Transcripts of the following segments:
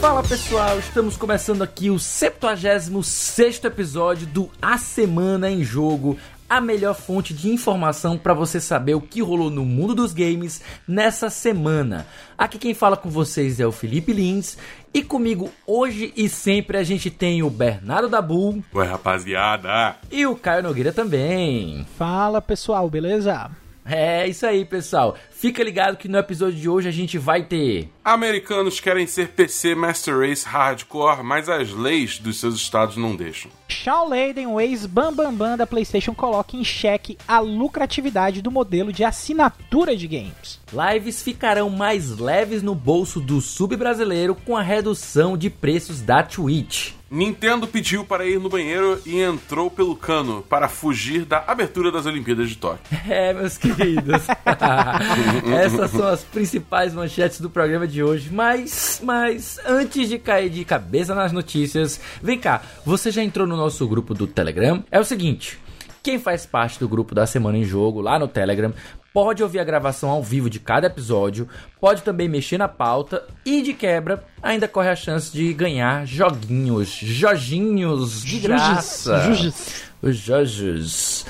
Fala pessoal, estamos começando aqui o 76 episódio do A Semana em Jogo, a melhor fonte de informação para você saber o que rolou no mundo dos games nessa semana. Aqui quem fala com vocês é o Felipe Lins e comigo hoje e sempre a gente tem o Bernardo Dabu. Oi, rapaziada. E o Caio Nogueira também. Fala pessoal, beleza? É isso aí, pessoal. Fica ligado que no episódio de hoje a gente vai ter. Americanos querem ser PC Master Race Hardcore, mas as leis dos seus estados não deixam. Shawn Layden, o ex-bambambam Bam Bam da PlayStation, coloca em xeque a lucratividade do modelo de assinatura de games. Lives ficarão mais leves no bolso do sub-brasileiro com a redução de preços da Twitch. Nintendo pediu para ir no banheiro e entrou pelo cano para fugir da abertura das Olimpíadas de Tóquio. É, meus queridos. Essas são as principais manchetes do programa de hoje. Mas, mas, antes de cair de cabeça nas notícias, vem cá, você já entrou no nosso grupo do Telegram? É o seguinte. Quem faz parte do grupo da Semana em Jogo lá no Telegram pode ouvir a gravação ao vivo de cada episódio, pode também mexer na pauta e de quebra ainda corre a chance de ganhar joguinhos, joginhos de graça. Juges. Os Jojos.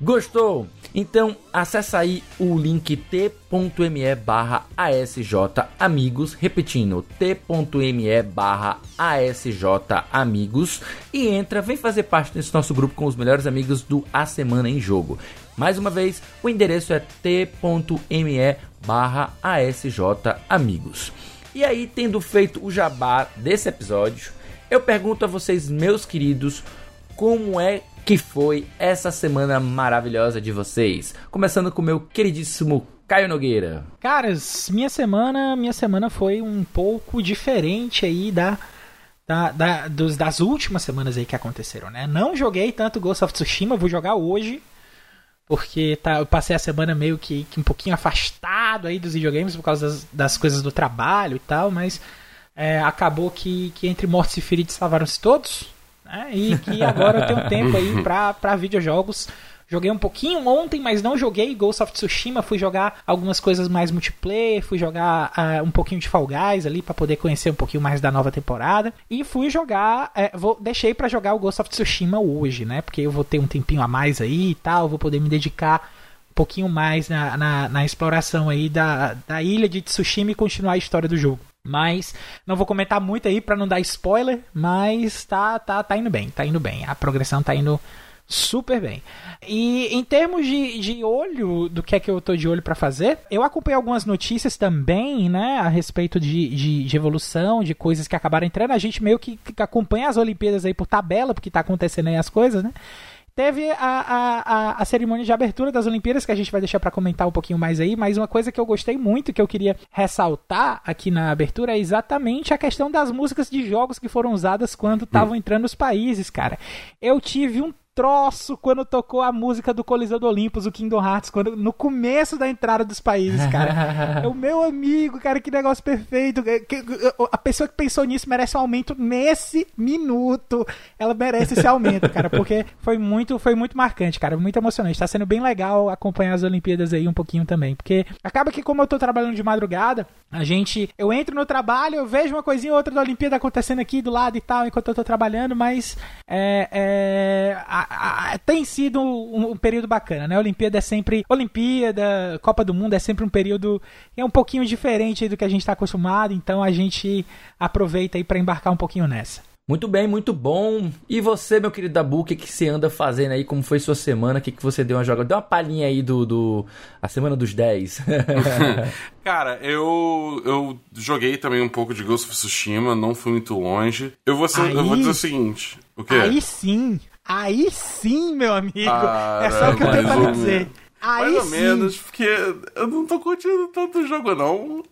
Gostou? Então acessa aí o link t.me barra amigos, repetindo, t.me barra amigos e entra, vem fazer parte desse nosso grupo com os melhores amigos do A Semana em Jogo. Mais uma vez, o endereço é t.me barra amigos. E aí, tendo feito o jabá desse episódio, eu pergunto a vocês, meus queridos, como é que foi essa semana maravilhosa de vocês? Começando com o meu queridíssimo Caio Nogueira. Caras, minha semana, minha semana foi um pouco diferente aí da, da, da dos, das últimas semanas aí que aconteceram, né? Não joguei tanto Ghost of Tsushima, vou jogar hoje. Porque tá, eu passei a semana meio que, que um pouquinho afastado aí dos videogames por causa das, das coisas do trabalho e tal, mas é, acabou que, que entre mortos e feridos salvaram-se todos. Né? E que agora eu tenho tempo aí pra, pra videojogos. Joguei um pouquinho ontem, mas não joguei Ghost of Tsushima. Fui jogar algumas coisas mais multiplayer, fui jogar uh, um pouquinho de Fall Guys ali para poder conhecer um pouquinho mais da nova temporada. E fui jogar, uh, vou, deixei para jogar o Ghost of Tsushima hoje, né? Porque eu vou ter um tempinho a mais aí e tal, vou poder me dedicar um pouquinho mais na, na, na exploração aí da, da ilha de Tsushima e continuar a história do jogo. Mas não vou comentar muito aí para não dar spoiler, mas tá, tá, tá indo bem, tá indo bem. A progressão tá indo super bem. E em termos de, de olho, do que é que eu tô de olho para fazer, eu acompanhei algumas notícias também, né, a respeito de, de, de, evolução, de coisas que acabaram entrando. A gente meio que, que acompanha as Olimpíadas aí por tabela, porque tá acontecendo aí as coisas, né? Teve a, a, a, a, cerimônia de abertura das Olimpíadas, que a gente vai deixar para comentar um pouquinho mais aí, mas uma coisa que eu gostei muito, que eu queria ressaltar aqui na abertura, é exatamente a questão das músicas de jogos que foram usadas quando estavam hum. entrando os países, cara. Eu tive um troço quando tocou a música do Coliseu do Olympus, o Kingdom Hearts, quando, no começo da entrada dos países, cara. é o meu amigo, cara, que negócio perfeito. É, a pessoa que pensou nisso merece um aumento nesse minuto. Ela merece esse aumento, cara, porque foi muito, foi muito marcante, cara, muito emocionante. Tá sendo bem legal acompanhar as Olimpíadas aí um pouquinho também, porque acaba que como eu tô trabalhando de madrugada, a gente, eu entro no trabalho, eu vejo uma coisinha ou outra da Olimpíada acontecendo aqui do lado e tal, enquanto eu tô trabalhando, mas é, é a, a, tem sido um, um, período bacana, né? A Olimpíada é sempre. Olimpíada, Copa do Mundo é sempre um período é um pouquinho diferente do que a gente está acostumado, então a gente aproveita aí para embarcar um pouquinho nessa. Muito bem, muito bom. E você, meu querido Dabu, o que, que você anda fazendo aí? Como foi sua semana? O que, que você deu uma jogada? Deu uma palhinha aí do, do. A semana dos 10. Cara, eu. Eu joguei também um pouco de Ghost of Tsushima, não fui muito longe. Eu vou, ser, aí, eu vou dizer o seguinte. O quê? Aí sim! Aí sim, meu amigo. é só o que eu tenho pra dizer. Aí mais ou sim. menos, porque eu não tô curtindo tanto o jogo, não.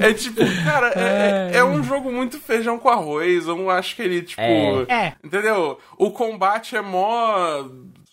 É tipo, cara, é, é, é, um jogo muito feijão com arroz. Eu não acho que ele, tipo. É. Entendeu? O combate é mó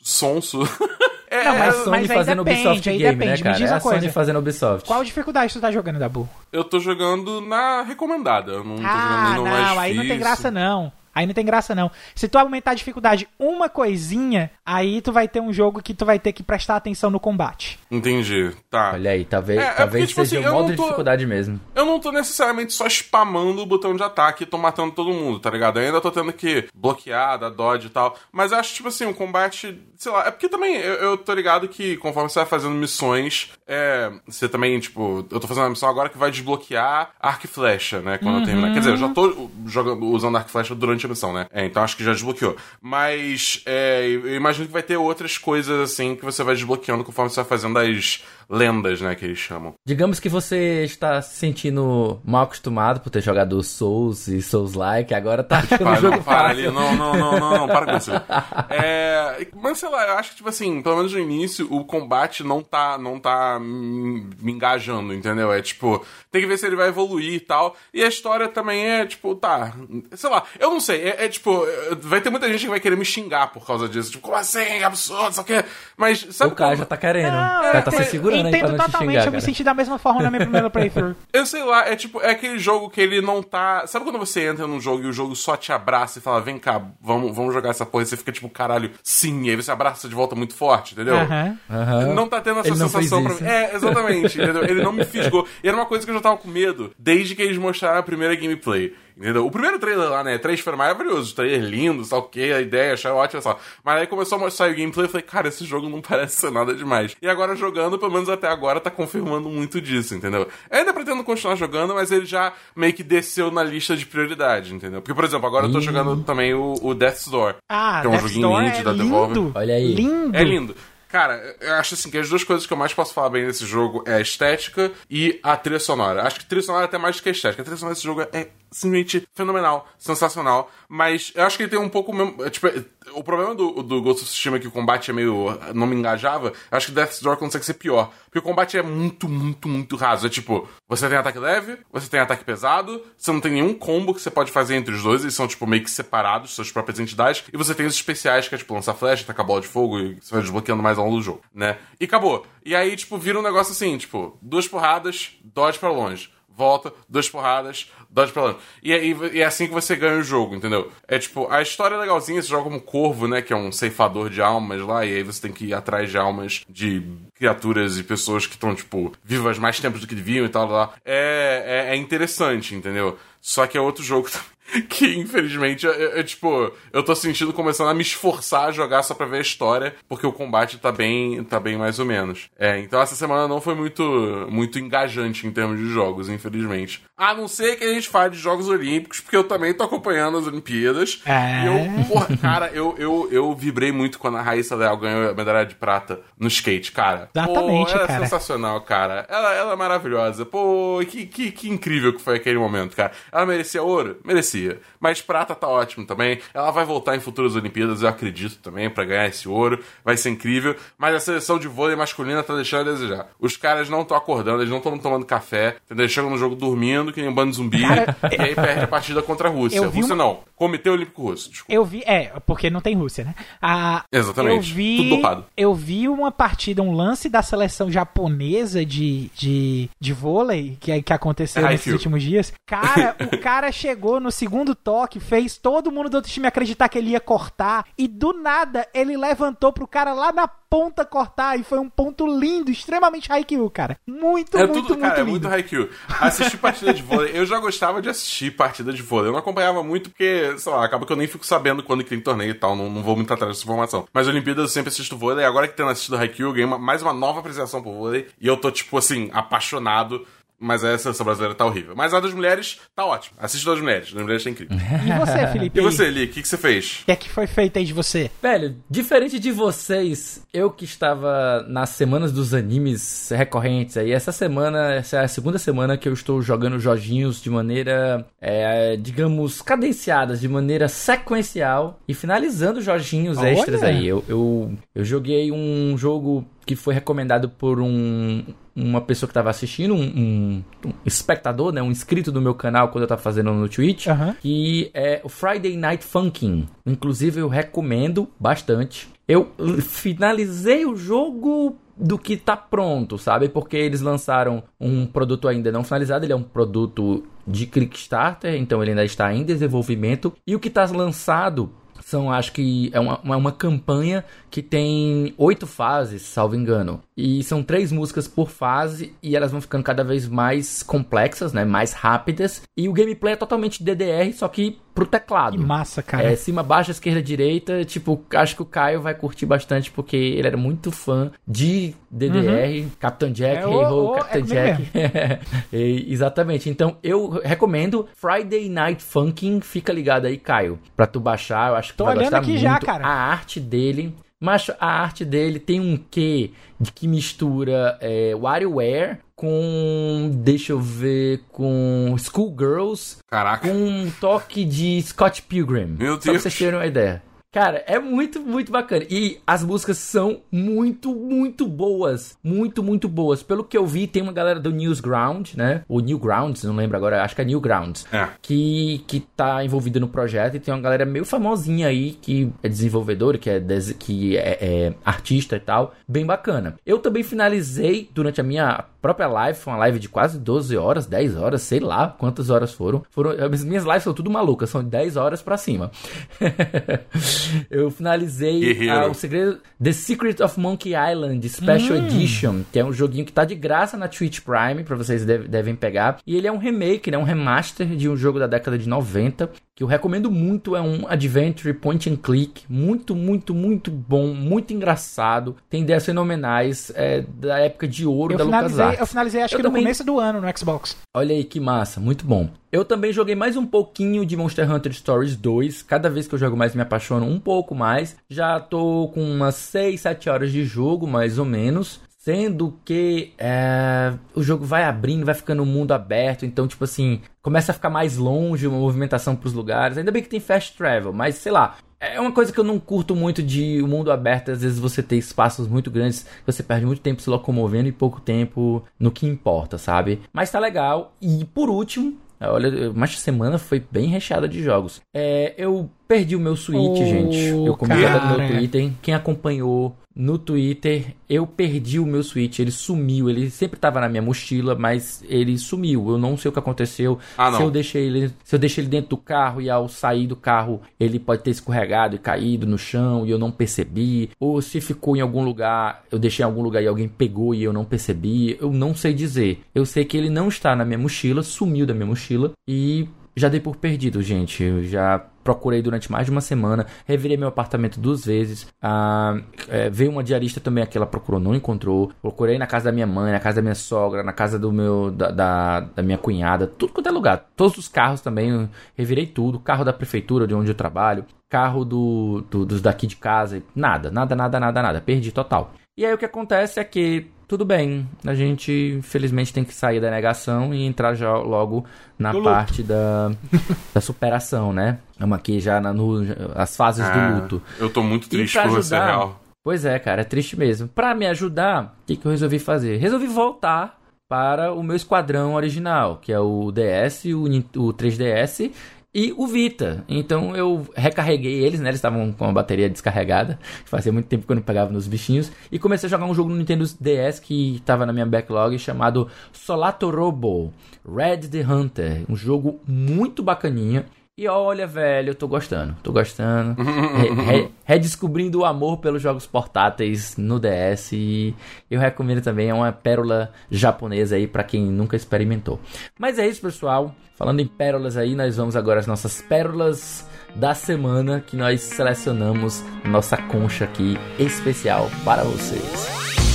sonso. é, É, não, mas, é Sony fazendo depende, Ubisoft Game, depende. né, cara? Me diz é a coisa. Sony fazendo Ubisoft. Qual dificuldade tu tá jogando, Dabu? Eu tô jogando na recomendada. Eu não tô ah, jogando no não, mais aí não tem graça não. Aí não tem graça não. Se tu aumentar a dificuldade uma coisinha, aí tu vai ter um jogo que tu vai ter que prestar atenção no combate. Entendi. Tá. Olha aí, talvez, é, talvez é porque, tipo seja assim, o modo tô, de dificuldade mesmo. Eu não tô necessariamente só spamando o botão de ataque e tô matando todo mundo, tá ligado? Eu ainda tô tendo que bloquear, dar dodge e tal. Mas eu acho, tipo assim, o combate, sei lá, é porque também eu, eu tô ligado que conforme você vai fazendo missões, é, você também, tipo, eu tô fazendo uma missão agora que vai desbloquear arco e flecha, né? Quando uhum. eu terminar. Quer dizer, eu já tô jogando, usando arco e flecha durante a missão, né? É, então acho que já desbloqueou. Mas é, eu imagino que vai ter outras coisas assim que você vai desbloqueando conforme você vai fazendo as lendas, né, que eles chamam. Digamos que você está se sentindo mal acostumado por ter jogado Souls e Souls-like, agora tá para, jogo não, para ali, não, não, não, não, não, para com isso. É, mas sei lá, eu acho que, tipo assim, pelo menos no início, o combate não tá, não tá me engajando, entendeu? É tipo, tem que ver se ele vai evoluir e tal. E a história também é, tipo, tá, sei lá, eu não sei, é, é tipo, vai ter muita gente que vai querer me xingar por causa disso, tipo, como assim, absurdo, só que... Mas, sabe O cara já tá querendo, não, o cara tá se segurando entendo totalmente, xingar, eu me senti da mesma forma na minha primeira playthrough. Eu sei lá, é tipo, é aquele jogo que ele não tá. Sabe quando você entra num jogo e o jogo só te abraça e fala, vem cá, vamos, vamos jogar essa porra, e você fica tipo, caralho, sim, e aí você abraça de volta muito forte, entendeu? Uhum. Uhum. Não tá tendo essa ele sensação pra mim. É, exatamente, entendeu? Ele não me fisgou. E era uma coisa que eu já tava com medo desde que eles mostraram a primeira gameplay. Entendeu? O primeiro trailer lá, né? Três foi maravilhoso. O trailer lindo, só o que, a ideia, achei ótima só. Mas aí começou a mostrar o gameplay e falei, cara, esse jogo não parece ser nada demais. E agora jogando, pelo menos até agora, tá confirmando muito disso, entendeu? Eu ainda pretendo continuar jogando, mas ele já meio que desceu na lista de prioridade, entendeu? Porque, por exemplo, agora eu tô jogando também o, o Death's Door. Ah, que é um Death's joguinho indie é da Devolver. Olha aí. Lindo. É lindo. Cara, eu acho assim que as duas coisas que eu mais posso falar bem desse jogo é a estética e a trilha sonora. Acho que trilha sonora é até mais do que a estética. A trilha sonora desse jogo é simplesmente fenomenal, sensacional. Mas eu acho que ele tem um pouco mesmo. É, tipo, o problema do, do Ghost of Tsushima é que o combate é meio. não me engajava. Eu acho que Death's Door consegue ser pior. Porque o combate é muito, muito, muito raso. É tipo, você tem ataque leve, você tem ataque pesado, você não tem nenhum combo que você pode fazer entre os dois, eles são, tipo, meio que separados, suas próprias entidades, e você tem os especiais, que é tipo lançar flecha, tacar bola de fogo, e você vai desbloqueando mais ao longo do jogo, né? E acabou. E aí, tipo, vira um negócio assim, tipo, duas porradas, dodge para longe volta, duas porradas, dodge pra. E, e, e, é assim que você ganha o jogo, entendeu? É tipo, a história é legalzinha, você joga como Corvo, né? Que é um ceifador de almas lá, e aí você tem que ir atrás de almas de criaturas e pessoas que estão, tipo, vivas mais tempo do que deviam e tal, lá. É, é, é interessante, entendeu? Só que é outro jogo também que infelizmente é, é, tipo, eu tô sentindo começando a me esforçar a jogar só pra ver a história, porque o combate tá bem, tá bem mais ou menos. É, então essa semana não foi muito muito engajante em termos de jogos, infelizmente. A não ser que a gente fale de Jogos Olímpicos, porque eu também tô acompanhando as Olimpíadas. É. E eu, porra, cara, eu, eu, eu vibrei muito quando a Raíssa Leal ganhou a medalha de prata no skate, cara. Exatamente, Pô, ela cara. é sensacional, cara. Ela, ela é maravilhosa. Pô, que, que, que incrível que foi aquele momento, cara. Ela merecia ouro? Merecia. Mas prata tá ótimo também. Ela vai voltar em futuras Olimpíadas, eu acredito também, para ganhar esse ouro. Vai ser incrível. Mas a seleção de vôlei masculina tá deixando a desejar. Os caras não estão acordando, eles não estão tomando café, entendeu? Chegam no jogo dormindo, que nem um bando de zumbi, Cara, e aí perde a partida contra a Rússia. Rússia uma... não. Comitê Olímpico Russo. Desculpa. Eu vi, é, porque não tem Rússia, né? Ah, Exatamente. Eu vi, Tudo dopado. Eu vi uma partida, um lance da seleção japonesa de, de, de vôlei que, que aconteceu é nesses últimos dias. Cara, o cara chegou no segundo toque, fez todo mundo do outro time acreditar que ele ia cortar. E do nada, ele levantou pro cara lá na ponta cortar. E foi um ponto lindo, extremamente Haikyuu, cara. Muito, é muito, tudo, muito cara, lindo. É muito Haikyuu. Assistir partida de vôlei. Eu já gostava de assistir partida de vôlei. Eu não acompanhava muito porque, sei lá, acaba que eu nem fico sabendo quando que tem torneio e tal. Não, não vou muito atrás dessa informação. Mas Olimpíadas eu sempre assisto vôlei. Agora que tendo assistido Haikyuu, eu ganhei uma, mais uma nova apreciação por vôlei. E eu tô, tipo assim, apaixonado mas a seleção brasileira tá horrível. Mas a das mulheres tá ótimo. Assiste das mulheres. Das mulheres tá incrível. E você, Felipe? E você, Li? O que, que você fez? O que é que foi feito aí de você? Velho, diferente de vocês, eu que estava nas semanas dos animes recorrentes aí, essa semana, essa é a segunda semana que eu estou jogando joguinhos de maneira, é, digamos, cadenciadas, de maneira sequencial e finalizando joguinhos Olha. extras aí. Eu, eu, eu joguei um jogo que foi recomendado por um, uma pessoa que estava assistindo, um, um, um, espectador, né, um inscrito do meu canal quando eu estava fazendo no Twitch, uhum. que é o Friday Night Funkin'. Inclusive eu recomendo bastante. eu finalizei o jogo do que tá pronto, sabe? Porque eles lançaram um produto ainda não finalizado, ele é um produto de Kickstarter, então ele ainda está em desenvolvimento. E o que está lançado são, acho que é uma, uma, campanha que tem oito fases, salvo engano. E são três músicas por fase e elas vão ficando cada vez mais complexas, né? Mais rápidas. E o gameplay é totalmente DDR, só que pro teclado. Que massa, cara. É cima, baixo, esquerda, direita. Tipo, acho que o Caio vai curtir bastante porque ele era muito fã de DDR, uhum. Captain Jack, é, Hey Ho, Captain é Jack. e, exatamente. Então eu recomendo Friday Night Funkin'. Fica ligado aí, Caio, pra tu baixar. Eu acho que Tô tu vai olhando gostar aqui muito. já, cara. A arte dele mas a arte dele tem um quê de que mistura é, WarioWare com. Deixa eu ver. Com Schoolgirls. Caraca. Com um toque de Scott Pilgrim. Meu Deus. Só pra vocês terem uma ideia. Cara, é muito, muito bacana. E as músicas são muito, muito boas. Muito, muito boas. Pelo que eu vi, tem uma galera do Newsground, né? O Newgrounds, não lembro agora, acho que é Newgrounds. É. Que, que tá envolvida no projeto. E tem uma galera meio famosinha aí, que é desenvolvedora, que é, que é, é artista e tal. Bem bacana. Eu também finalizei durante a minha própria live, foi uma live de quase 12 horas, 10 horas, sei lá quantas horas foram. foram as minhas lives são tudo malucas, são 10 horas para cima. eu finalizei uh, o segredo The Secret of Monkey Island Special hum. Edition, que é um joguinho que tá de graça na Twitch Prime, para vocês deve, devem pegar. E ele é um remake, né, um remaster de um jogo da década de 90, que eu recomendo muito, é um adventure point and click, muito, muito, muito bom, muito engraçado, tem ideias fenomenais, é, da época de ouro eu da LucasArts. Eu finalizei acho eu que também... no começo do ano no Xbox. Olha aí que massa, muito bom. Eu também joguei mais um pouquinho de Monster Hunter Stories 2. Cada vez que eu jogo mais me apaixono um pouco mais. Já tô com umas 6, 7 horas de jogo, mais ou menos. Sendo que é, o jogo vai abrindo, vai ficando um mundo aberto, então, tipo assim, começa a ficar mais longe uma movimentação pros lugares. Ainda bem que tem fast travel, mas sei lá, é uma coisa que eu não curto muito de o mundo aberto. Às vezes você tem espaços muito grandes, você perde muito tempo se locomovendo e pouco tempo no que importa, sabe? Mas tá legal. E por último, Olha, mas semana foi bem recheada de jogos. É, eu perdi o meu Switch, oh, gente. Eu comentei no meu Twitter. Quem acompanhou no Twitter, eu perdi o meu Switch, ele sumiu, ele sempre estava na minha mochila, mas ele sumiu. Eu não sei o que aconteceu. Ah, se eu deixei ele, se eu deixei ele dentro do carro e ao sair do carro, ele pode ter escorregado e caído no chão e eu não percebi, ou se ficou em algum lugar, eu deixei em algum lugar e alguém pegou e eu não percebi, eu não sei dizer. Eu sei que ele não está na minha mochila, sumiu da minha mochila e já dei por perdido, gente. Eu já procurei durante mais de uma semana, revirei meu apartamento duas vezes. Ah, é, veio uma diarista também aqui, ela procurou, não encontrou. Procurei na casa da minha mãe, na casa da minha sogra, na casa do meu da, da, da minha cunhada, tudo quanto é lugar. Todos os carros também, revirei tudo. Carro da prefeitura de onde eu trabalho, carro do, do, dos daqui de casa, nada, nada, nada, nada, nada. Perdi total. E aí o que acontece é que tudo bem, a gente infelizmente tem que sair da negação e entrar já logo na do parte da, da superação, né? Vamos aqui já na, no, as fases ah, do luto. Eu tô muito triste por você, real. Pois é, cara, é triste mesmo. Para me ajudar, o que, que eu resolvi fazer? Resolvi voltar para o meu esquadrão original, que é o DS, o, o 3DS e o Vita. Então eu recarreguei eles, né? Eles estavam com a bateria descarregada. Fazia muito tempo que eu não pegava nos bichinhos. E comecei a jogar um jogo no Nintendo DS que estava na minha backlog chamado Solato Robo Red the Hunter. Um jogo muito bacaninha. E olha, velho, eu tô gostando, tô gostando. Re, re, redescobrindo o amor pelos jogos portáteis no DS. E eu recomendo também, é uma pérola japonesa aí para quem nunca experimentou. Mas é isso, pessoal. Falando em pérolas aí, nós vamos agora às nossas pérolas da semana que nós selecionamos nossa concha aqui especial para vocês.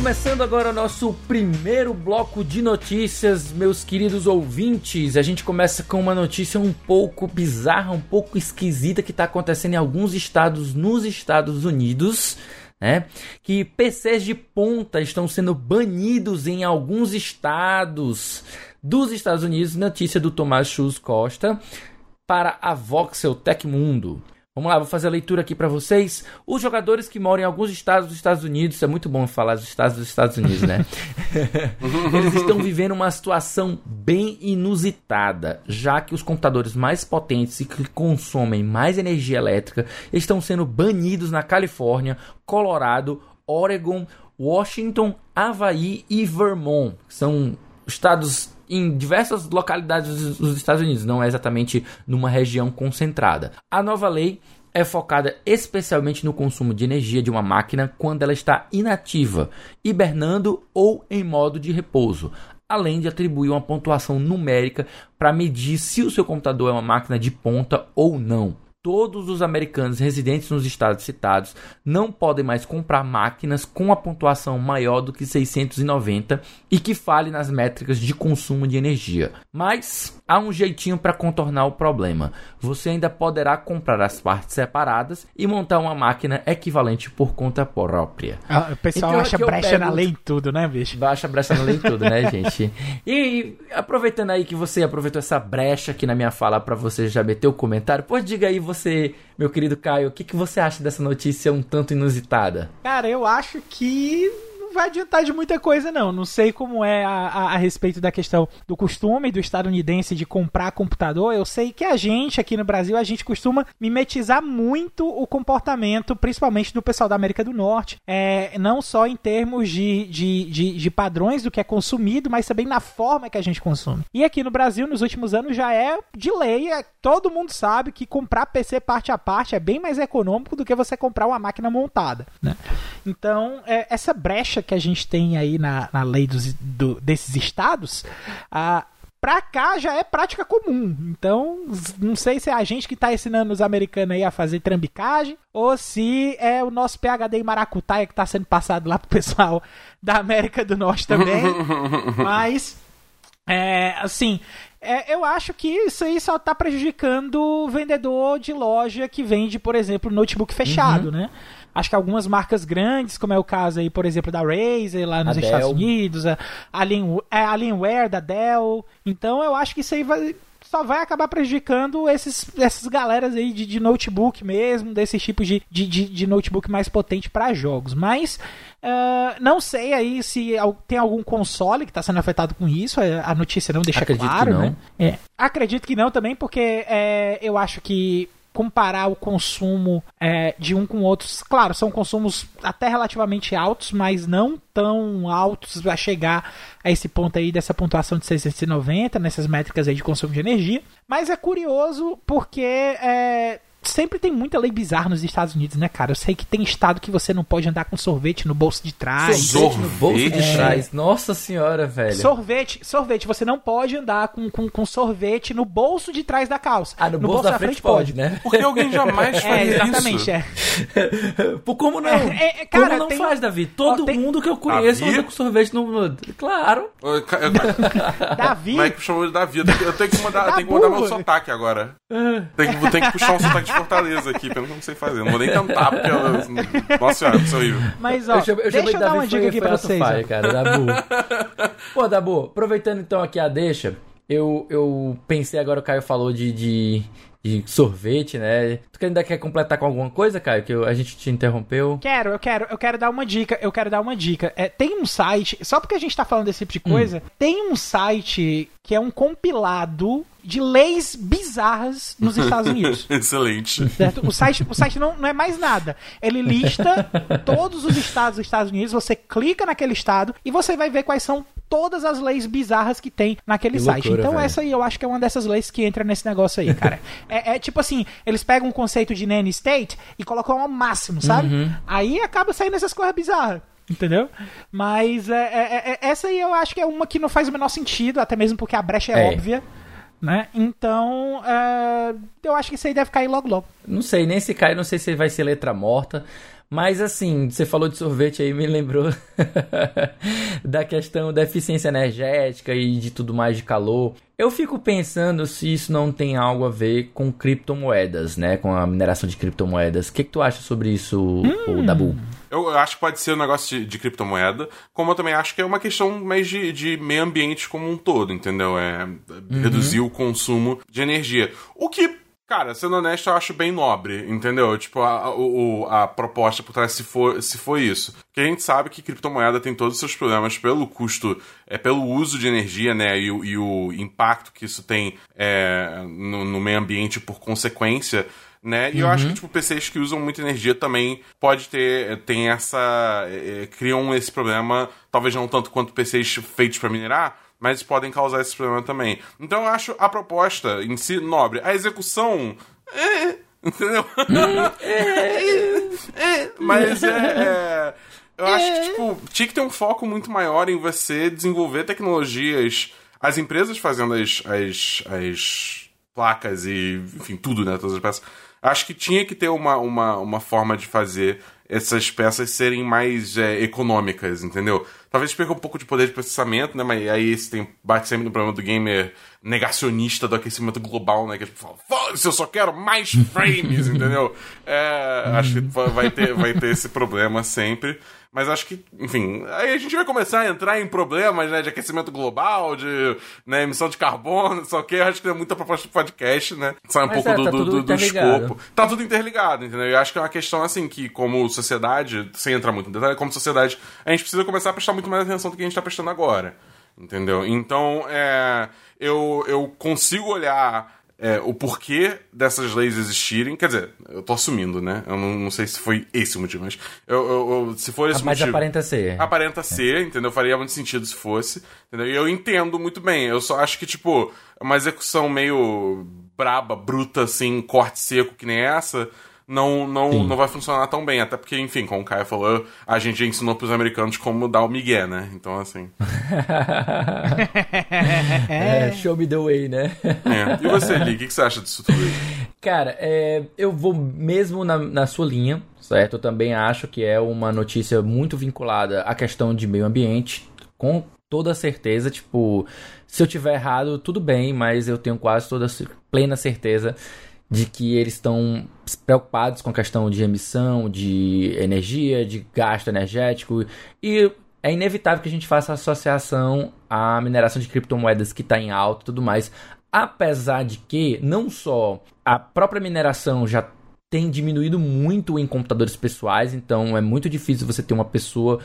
Começando agora o nosso primeiro bloco de notícias, meus queridos ouvintes. A gente começa com uma notícia um pouco bizarra, um pouco esquisita que está acontecendo em alguns estados nos Estados Unidos. Né? Que PCs de ponta estão sendo banidos em alguns estados dos Estados Unidos. Notícia do Tomás Chus Costa para a Voxel Tecmundo. Vamos lá, vou fazer a leitura aqui para vocês. Os jogadores que moram em alguns estados dos Estados Unidos, é muito bom falar dos estados dos Estados Unidos, né? Eles estão vivendo uma situação bem inusitada, já que os computadores mais potentes e que consomem mais energia elétrica estão sendo banidos na Califórnia, Colorado, Oregon, Washington, Havaí e Vermont. São estados em diversas localidades dos Estados Unidos, não é exatamente numa região concentrada. A nova lei é focada especialmente no consumo de energia de uma máquina quando ela está inativa, hibernando ou em modo de repouso, além de atribuir uma pontuação numérica para medir se o seu computador é uma máquina de ponta ou não todos os americanos residentes nos estados citados não podem mais comprar máquinas com a pontuação maior do que 690 e que fale nas métricas de consumo de energia. Mas há um jeitinho para contornar o problema. Você ainda poderá comprar as partes separadas e montar uma máquina equivalente por conta própria. Ah, o pessoal então, acha brecha pego... na lei em tudo, né, bicho? Acha brecha na lei em tudo, né, gente? E aproveitando aí que você aproveitou essa brecha aqui na minha fala para você já meter o comentário, pode diga aí você, meu querido Caio, o que, que você acha dessa notícia um tanto inusitada? Cara, eu acho que vai adiantar de muita coisa, não. Não sei como é a, a, a, respeito da questão do costume do estadunidense de comprar computador. Eu sei que a gente, aqui no Brasil, a gente costuma mimetizar muito o comportamento, principalmente do pessoal da América do Norte. É, não só em termos de, de, de, de padrões do que é consumido, mas também na forma que a gente consome. E aqui no Brasil, nos últimos anos, já é de lei. É, todo mundo sabe que comprar PC parte a parte é bem mais econômico do que você comprar uma máquina montada. Né? Então, é, essa brecha que a gente tem aí na, na lei dos, do, desses estados, a pra cá já é prática comum. Então, não sei se é a gente que tá ensinando os americanos aí a fazer trambicagem ou se é o nosso PHD em Maracutaia que tá sendo passado lá pro pessoal da América do Norte também. Mas, é, assim, é, eu acho que isso aí só tá prejudicando o vendedor de loja que vende, por exemplo, notebook fechado, uhum. né? Acho que algumas marcas grandes, como é o caso aí, por exemplo, da Razer lá nos a Estados Dell. Unidos, a Alien, é, Alienware da Dell. Então eu acho que isso aí vai, só vai acabar prejudicando esses, essas galeras aí de, de notebook mesmo, desses tipos de, de, de, notebook mais potente para jogos. Mas uh, não sei aí se tem algum console que está sendo afetado com isso. A notícia não deixa Acredito claro, né? É. Acredito que não também, porque é, eu acho que comparar o consumo é, de um com outros. Claro, são consumos até relativamente altos, mas não tão altos a chegar a esse ponto aí dessa pontuação de 690, nessas métricas aí de consumo de energia. Mas é curioso porque é, sempre tem muita lei bizarra nos Estados Unidos, né, cara? Eu sei que tem estado que você não pode andar com sorvete no bolso de trás. Sorvete no bolso de é... trás. Nossa senhora, velho. Sorvete, sorvete. Você não pode andar com, com, com sorvete no bolso de trás da calça. Ah, no, no bolso, bolso, da, frente, frente pode, né? Porque alguém jamais é, faria é, exatamente, isso. É. Por como não? É, é, cara, Como não tem... faz, Davi? Todo tem... mundo que eu conheço Davi? anda com sorvete no... Claro. Davi? Mike chamou de Davi. Eu tenho que mandar, tenho que mandar meu sotaque agora. Tem que, tem que puxar um sotaque de Fortaleza aqui, pelo que eu não sei fazer. Não vou nem cantar, porque eu, Nossa senhora, isso é horrível. Mas, ó, eu, eu deixa eu dar uma dica aqui pra vocês. Pai, cara, Dabu. Pô, Dabu, aproveitando então aqui a deixa, eu, eu pensei agora, o Caio falou de, de de sorvete, né? Tu ainda quer completar com alguma coisa, Caio? Que a gente te interrompeu? Quero, eu quero, eu quero dar uma dica, eu quero dar uma dica. É, tem um site, só porque a gente tá falando desse tipo de coisa, hum. tem um site que é um compilado de leis bizarras nos Estados Unidos. Excelente. Certo? O site, o site não, não é mais nada. Ele lista todos os estados dos Estados Unidos, você clica naquele estado e você vai ver quais são todas as leis bizarras que tem naquele que site. Loucura, então velho. essa aí eu acho que é uma dessas leis que entra nesse negócio aí, cara. é, é, tipo assim, eles pegam um conceito de nanny state e colocam ao máximo, sabe? Uhum. Aí acaba saindo essas coisas bizarras. Entendeu? Mas é, é, é, essa aí eu acho que é uma que não faz o menor sentido, até mesmo porque a brecha é, é. óbvia. Né? Então, é, eu acho que isso aí deve cair logo logo. Não sei, nem se cai, não sei se vai ser letra morta. Mas assim, você falou de sorvete aí, me lembrou da questão da eficiência energética e de tudo mais de calor. Eu fico pensando se isso não tem algo a ver com criptomoedas, né? Com a mineração de criptomoedas. O que, que tu acha sobre isso, hum. Dabu? Eu acho que pode ser um negócio de, de, criptomoeda, como eu também acho que é uma questão mais de, de meio ambiente como um todo, entendeu? É uhum. reduzir o consumo de energia. O que Cara, sendo honesto, eu acho bem nobre, entendeu? Tipo, a, a, a proposta por trás, se for, se for isso. Porque a gente sabe que criptomoeda tem todos os seus problemas pelo custo, é pelo uso de energia, né? E, e o impacto que isso tem é, no, no meio ambiente por consequência né? E uhum. eu acho que, uhum. tipo, PCs que usam muita energia também pode ter, tem essa, é, criam esse problema, talvez não tanto quanto PCs feitos para minerar, mas podem causar esse problema também. Então eu acho a proposta em si nobre. A execução. É, entendeu? é, é, mas é, é. eu acho que, tipo, tinha que ter um foco muito maior em você desenvolver tecnologias. As empresas fazendo as, as, as placas e, enfim, tudo, né? Todas as peças. Acho que tinha que ter uma, uma, uma forma de fazer essas peças serem mais é, econômicas, entendeu? Talvez perca um pouco de poder de processamento, né? Mas aí esse tem, bate sempre no problema do gamer negacionista do aquecimento global, né? Que gente fala, foda-se, eu só quero mais frames, entendeu? É, acho que vai ter, vai ter esse problema sempre. Mas acho que, enfim, aí a gente vai começar a entrar em problemas, né, de aquecimento global, de né, emissão de carbono, só que acho que é muita proposta de podcast, né? Sai um Mas pouco é, tá do, do, do escopo. Tá tudo interligado, entendeu? E acho que é uma questão, assim, que como sociedade, sem entrar muito em detalhe, como sociedade, a gente precisa começar a prestar muito mais atenção do que a gente tá prestando agora. Entendeu? Então, é, eu, eu consigo olhar é, o porquê dessas leis existirem. Quer dizer, eu tô assumindo, né? Eu não, não sei se foi esse o motivo, mas eu, eu, eu se for esse mas motivo. Mas aparenta ser. Aparenta é. ser, entendeu? Faria muito sentido se fosse. Entendeu? E eu entendo muito bem. Eu só acho que, tipo, uma execução meio braba, bruta, assim, corte seco que nem essa não, não, não vai funcionar tão bem. Até porque, enfim, como o Caio falou, a gente já ensinou pros americanos como dar o migué, né? Então, assim. é, show me the way, né? É. E você, Lee, o que, que você acha disso tudo? Cara, é, eu vou mesmo na, na sua linha, certo? Eu também acho que é uma notícia muito vinculada à questão de meio ambiente, com toda certeza. Tipo, se eu tiver errado, tudo bem, mas eu tenho quase toda plena certeza de que eles estão preocupados com a questão de emissão, de energia, de gasto energético e é inevitável que a gente faça associação à mineração de criptomoedas que está em alta e tudo mais. Apesar de que não só a própria mineração já tem diminuído muito em computadores pessoais, então é muito difícil você ter uma pessoa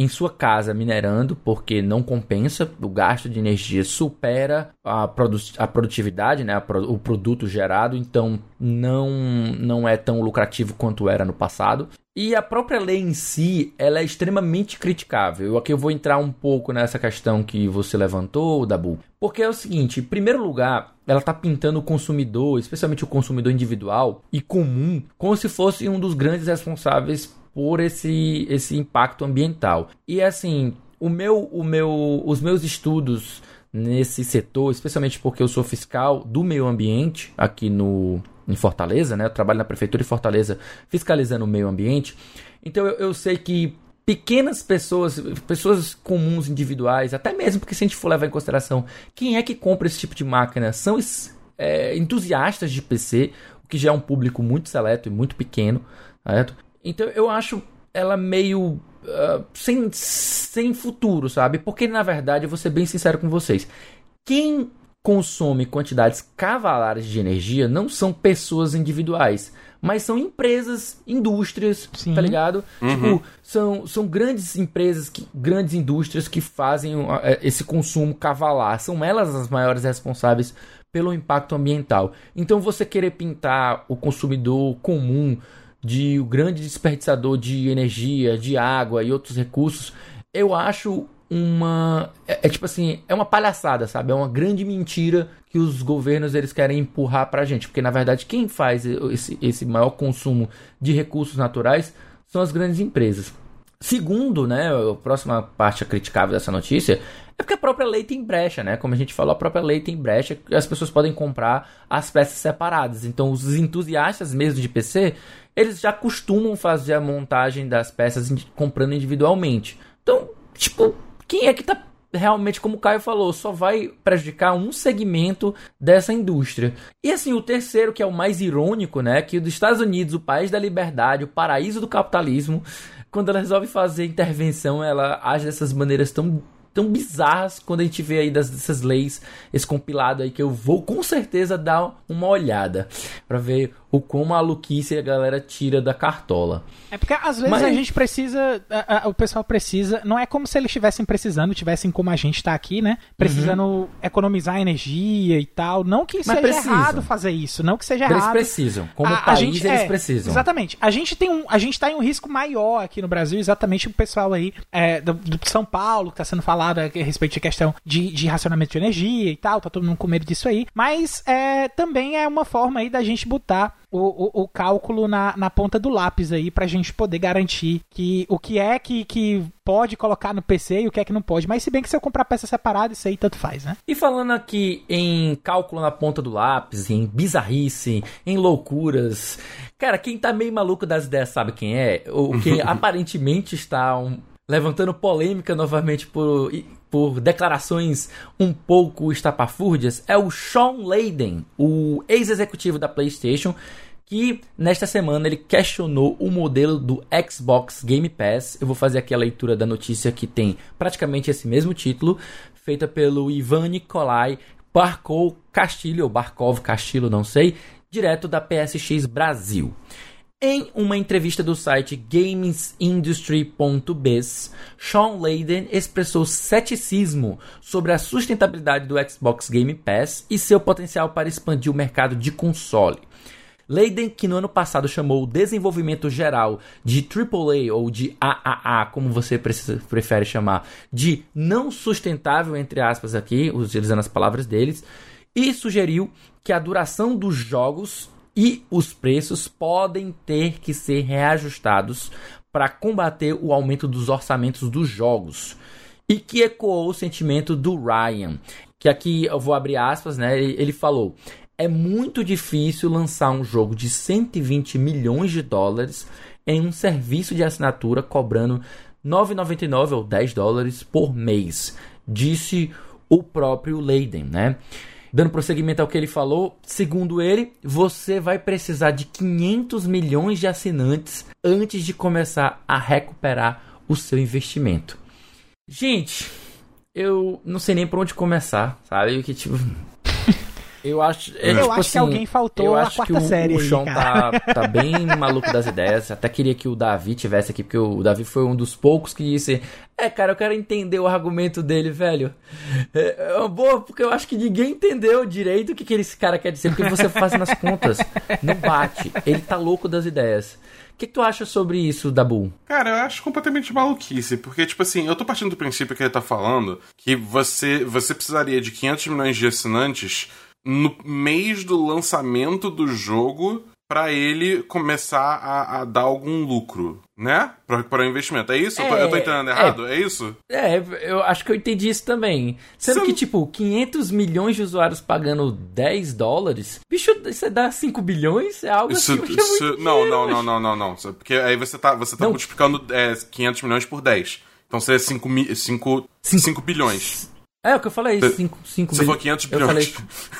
em sua casa minerando, porque não compensa, o gasto de energia supera a, produ a produtividade, né, a pro o produto gerado, então não, não é tão lucrativo quanto era no passado. E a própria lei em si, ela é extremamente criticável. Aqui eu vou entrar um pouco nessa questão que você levantou, Dabu. Porque é o seguinte, em primeiro lugar, ela está pintando o consumidor, especialmente o consumidor individual e comum, como se fosse um dos grandes responsáveis por esse, esse impacto ambiental. E assim, o meu, o meu, os meus estudos nesse setor, especialmente porque eu sou fiscal do meio ambiente aqui no em Fortaleza, né? Eu trabalho na prefeitura de Fortaleza fiscalizando o meio ambiente. Então eu, eu sei que pequenas pessoas, pessoas comuns, individuais, até mesmo porque se a gente for levar em consideração quem é que compra esse tipo de máquina, são é, entusiastas de PC, o que já é um público muito seleto e muito pequeno, certo? Então eu acho ela meio uh, sem, sem futuro, sabe? Porque na verdade, eu vou ser bem sincero com vocês. Quem consome quantidades cavalares de energia não são pessoas individuais, mas são empresas, indústrias, Sim. tá ligado? Uhum. Tipo, são, são grandes empresas, que, grandes indústrias que fazem uh, esse consumo cavalar. São elas as maiores responsáveis pelo impacto ambiental. Então você querer pintar o consumidor comum de o grande desperdiçador de energia, de água e outros recursos, eu acho uma é, é, tipo assim, é uma palhaçada, sabe? É uma grande mentira que os governos eles querem empurrar pra gente, porque na verdade quem faz esse, esse maior consumo de recursos naturais são as grandes empresas. Segundo, né, a próxima parte criticável dessa notícia é porque a própria lei tem brecha, né? Como a gente falou, a própria lei tem brecha as pessoas podem comprar as peças separadas. Então, os entusiastas mesmo de PC, eles já costumam fazer a montagem das peças comprando individualmente. Então, tipo, quem é que tá realmente, como o Caio falou, só vai prejudicar um segmento dessa indústria. E assim, o terceiro, que é o mais irônico, né? Que dos Estados Unidos, o país da liberdade, o paraíso do capitalismo, quando ela resolve fazer intervenção, ela age dessas maneiras tão tão bizarras quando a gente vê aí dessas leis, esse compilado aí que eu vou com certeza dar uma olhada para ver o quão maluquice a galera tira da cartola. É porque às vezes Mas... a gente precisa, a, a, o pessoal precisa, não é como se eles estivessem precisando, tivessem como a gente está aqui, né? Precisando uhum. economizar energia e tal. Não que Mas seja precisam. errado fazer isso, não que seja eles errado. Eles precisam, como a, país gente, eles é, precisam. Exatamente. A gente tem um, a gente tá em um risco maior aqui no Brasil, exatamente o pessoal aí é, do, do, São Paulo que está sendo falado a respeito de questão de, de racionamento de energia e tal, tá todo mundo com medo disso aí. Mas é, também é uma forma aí da gente botar o, o, o, cálculo na, na ponta do lápis aí pra gente poder garantir que o que é que, que pode colocar no PC e o que é que não pode. Mas se bem que se eu comprar peça separada, isso aí tanto faz, né? E falando aqui em cálculo na ponta do lápis, em bizarrice, em loucuras. Cara, quem tá meio maluco das ideias sabe quem é? O que aparentemente está um, levantando polêmica novamente por por declarações um pouco estapafúrdias é o Sean Layden, o ex-executivo da PlayStation, que nesta semana ele questionou o modelo do Xbox Game Pass. Eu vou fazer aqui a leitura da notícia que tem praticamente esse mesmo título, feita pelo Ivan Nikolai Barkov Castilho, ou Barkov Castilho, não sei, direto da PSX Brasil. Em uma entrevista do site gamesindustry.biz, Sean Layden expressou ceticismo sobre a sustentabilidade do Xbox Game Pass e seu potencial para expandir o mercado de console. Layden, que no ano passado chamou o desenvolvimento geral de AAA ou de AAA, como você prefere chamar, de não sustentável, entre aspas, aqui, utilizando as palavras deles, e sugeriu que a duração dos jogos e os preços podem ter que ser reajustados para combater o aumento dos orçamentos dos jogos. E que ecoou o sentimento do Ryan, que aqui eu vou abrir aspas, né? Ele falou: "É muito difícil lançar um jogo de 120 milhões de dólares em um serviço de assinatura cobrando 9,99 ou 10 dólares por mês", disse o próprio Leiden, né? Dando prosseguimento ao que ele falou, segundo ele, você vai precisar de 500 milhões de assinantes antes de começar a recuperar o seu investimento. Gente, eu não sei nem por onde começar, sabe? Que tipo. Eu acho, é, eu tipo acho assim, que alguém faltou a quarta o, série. O Sean tá, tá bem maluco das ideias. Até queria que o Davi tivesse aqui, porque o Davi foi um dos poucos que disse: É, cara, eu quero entender o argumento dele, velho. É, é boa, porque eu acho que ninguém entendeu direito o que, que esse cara quer dizer, porque você faz nas contas. Não bate. Ele tá louco das ideias. O que, que, tu acha sobre isso, Dabu? Cara, eu acho completamente maluquice, porque, tipo assim, eu tô partindo do princípio que ele tá falando que você, você precisaria de 500 milhões de assinantes no mês do lançamento do jogo para ele começar a, a, dar algum lucro, né? Para o investimento. É isso? É, eu, tô, eu tô entendendo é. errado? É, é, isso? É, eu acho que eu entendi isso também. Sendo Você... que, tipo, 500 milhões de usuários pagando 10 dólares, bicho, isso dá 5 bilhões? É algo isso, assim. Isso, é não, não, não, não, não, não. Porque aí você tá, você tá multiplicando é, 500 milhões por 10. Então seria 5, 5, 5 bilhões. É, o que eu falei, 5 5 Você falou 500 bilhões. Eu falei,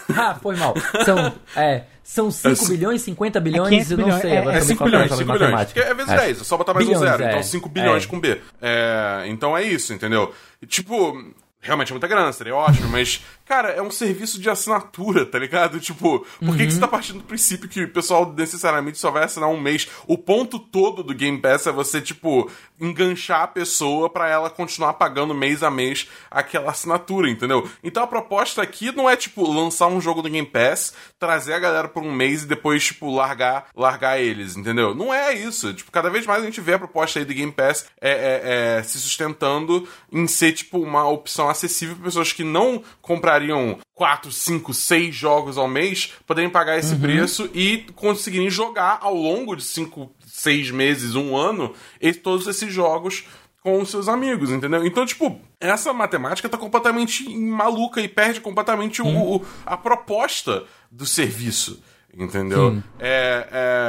ah, foi mal. São, é, são 5 é, bilhões, 50 é bilhões, é eu não sei. É, é 5 bilhões, 5 bilhões. É vezes 10, é só botar mais bilhões, um zero. Então 5 é. bilhões com B. É, então é isso, entendeu? Tipo, realmente é muita grana, seria ótimo, mas, cara, é um serviço de assinatura, tá ligado? Tipo, por uhum. que, que você tá partindo do princípio que o pessoal necessariamente só vai assinar um mês? O ponto todo do Game Pass é você, tipo, enganchar a pessoa para ela continuar pagando mês a mês aquela assinatura, entendeu? Então a proposta aqui não é, tipo, lançar um jogo do Game Pass, trazer a galera por um mês e depois, tipo, largar, largar eles, entendeu? Não é isso. Tipo, cada vez mais a gente vê a proposta aí do Game Pass é, é, é se sustentando em ser, tipo, uma opção acessível para pessoas que não comprariam 4, 5, 6 jogos ao mês, poderem pagar esse uhum. preço e conseguirem jogar ao longo de 5, 6 meses, um ano, todos esses jogos com os seus amigos, entendeu? Então, tipo, essa matemática tá completamente maluca e perde completamente o, o, a proposta do serviço. Entendeu? É,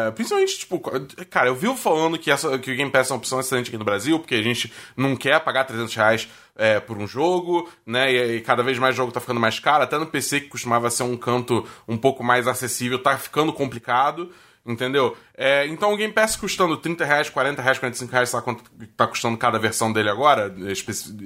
é, principalmente, tipo, cara, eu vivo falando que, essa, que o Game Pass é uma opção excelente aqui no Brasil, porque a gente não quer pagar 300 reais é, por um jogo, né? E, e, cada vez mais o jogo tá ficando mais caro, até no PC, que costumava ser um canto um pouco mais acessível, tá ficando complicado. Entendeu? É, então o Game Pass custando 30 reais, 40 reais, 45 reais, sabe quanto tá custando cada versão dele agora,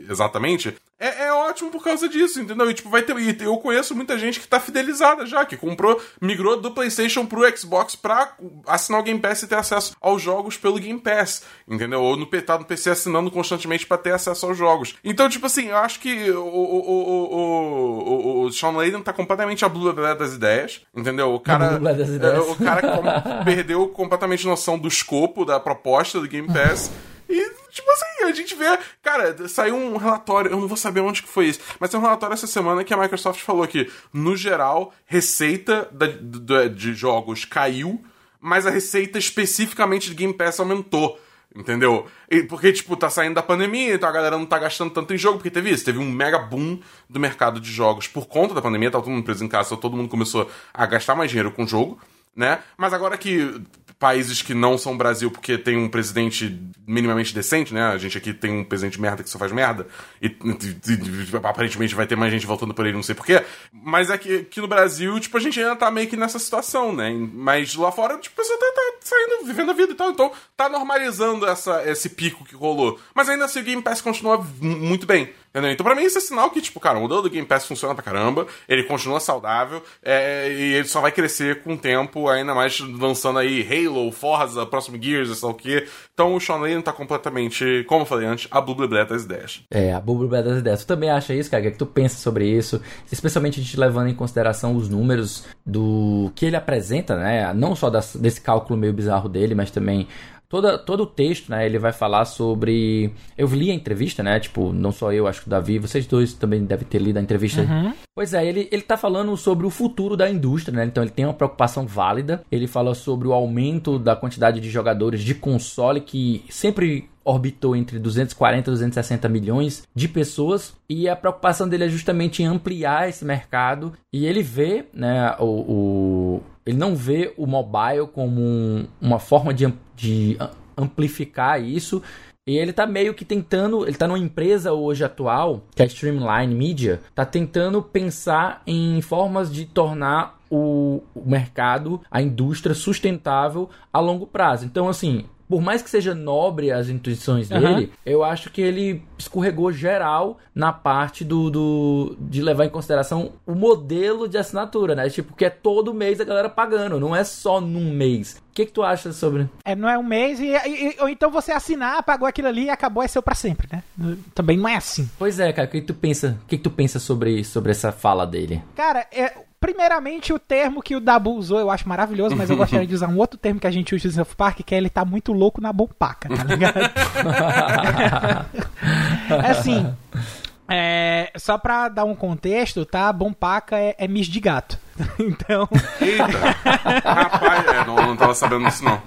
exatamente, é, é, ótimo por causa disso, entendeu? E tipo, vai ter. E eu conheço muita gente que tá fidelizada já, que comprou, migrou do PlayStation pro Xbox pra assinar o Game Pass e ter acesso aos jogos pelo Game Pass, entendeu? Ou no, tá no PC assinando constantemente para ter acesso aos jogos. Então, tipo assim, eu acho que o, o, o, o, o Sean Layden tá completamente a blue das ideias, entendeu? O cara. É, o cara perdeu completamente noção do escopo da proposta do Game Pass. E, tipo assim, a gente vê. Cara, saiu um relatório, eu não vou saber onde que foi isso, mas tem um relatório essa semana que a Microsoft falou que, no geral, receita da, de, de jogos caiu, mas a receita especificamente de Game Pass aumentou. Entendeu? E porque, tipo, tá saindo da pandemia, então a galera não tá gastando tanto em jogo, porque teve isso, teve um mega boom do mercado de jogos por conta da pandemia, tava todo mundo preso em casa, todo mundo começou a gastar mais dinheiro com jogo, né? Mas agora que países que não são Brasil porque tem um presidente minimamente decente, né? A gente aqui tem um presidente merda que só faz merda. E, e, e aparentemente vai ter mais gente voltando por ele, não sei porquê. Mas é que aqui no Brasil, tipo, a gente ainda tá meio que nessa situação, né? Mas lá fora, tipo, a pessoa tá, tá saindo, vivendo a vida e tal. Então tá normalizando essa, esse pico que rolou. Mas ainda assim o Game Pass continua muito bem. Entendeu? Então, pra mim, isso é sinal que, tipo, cara, o modelo do Game Pass funciona pra caramba, ele continua saudável, é, e ele só vai crescer com o tempo, ainda mais lançando aí Halo, Forza, próximo Gears, sei lá o quê. Então, o Sean Layden tá completamente, como eu falei antes, a Bubble das ideias. É, a Bubble das ideias. Tu também acha isso, cara? O que, é que tu pensa sobre isso? Especialmente a gente levando em consideração os números do que ele apresenta, né? Não só das, desse cálculo meio bizarro dele, mas também toda, todo o texto, né, ele vai falar sobre. Eu li a entrevista, né? Tipo, não só eu, acho que o Davi, vocês dois também devem ter lido a entrevista. Uhum. Pois é, ele, ele tá falando sobre o futuro da indústria, né? Então ele tem uma preocupação válida. Ele fala sobre o aumento da quantidade de jogadores de console que sempre orbitou entre 240 e 260 milhões de pessoas e a preocupação dele é justamente em ampliar esse mercado e ele vê, né, o, o ele não vê o mobile como um, uma forma de, de amplificar isso. E ele tá meio que tentando, ele tá numa empresa hoje atual, que é a Streamline Media, tá tentando pensar em formas de tornar o, mercado, a indústria sustentável a longo prazo. Então, assim, por mais que seja nobre as intuições uhum. dele, eu acho que ele escorregou geral na parte do, do de levar em consideração o modelo de assinatura, né? Tipo, que é todo mês a galera pagando, não é só num mês. O que, que tu acha sobre? É, não é um mês e, e, ou então você assinar, pagou aquilo ali e acabou, é seu para sempre, né? Também não é assim. Pois é, cara. O que, que tu pensa? O que, que tu pensa sobre sobre essa fala dele? Cara, é, Primeiramente, o termo que o Dabu usou eu acho maravilhoso, mas eu gostaria de usar um outro termo que a gente usa no South Park, que é ele tá muito louco na bompaca, tá ligado? é assim, é, só pra dar um contexto, tá? Bompaca é, é mis de gato. então. Eita! Rapaz, é, não, não tava sabendo disso, não.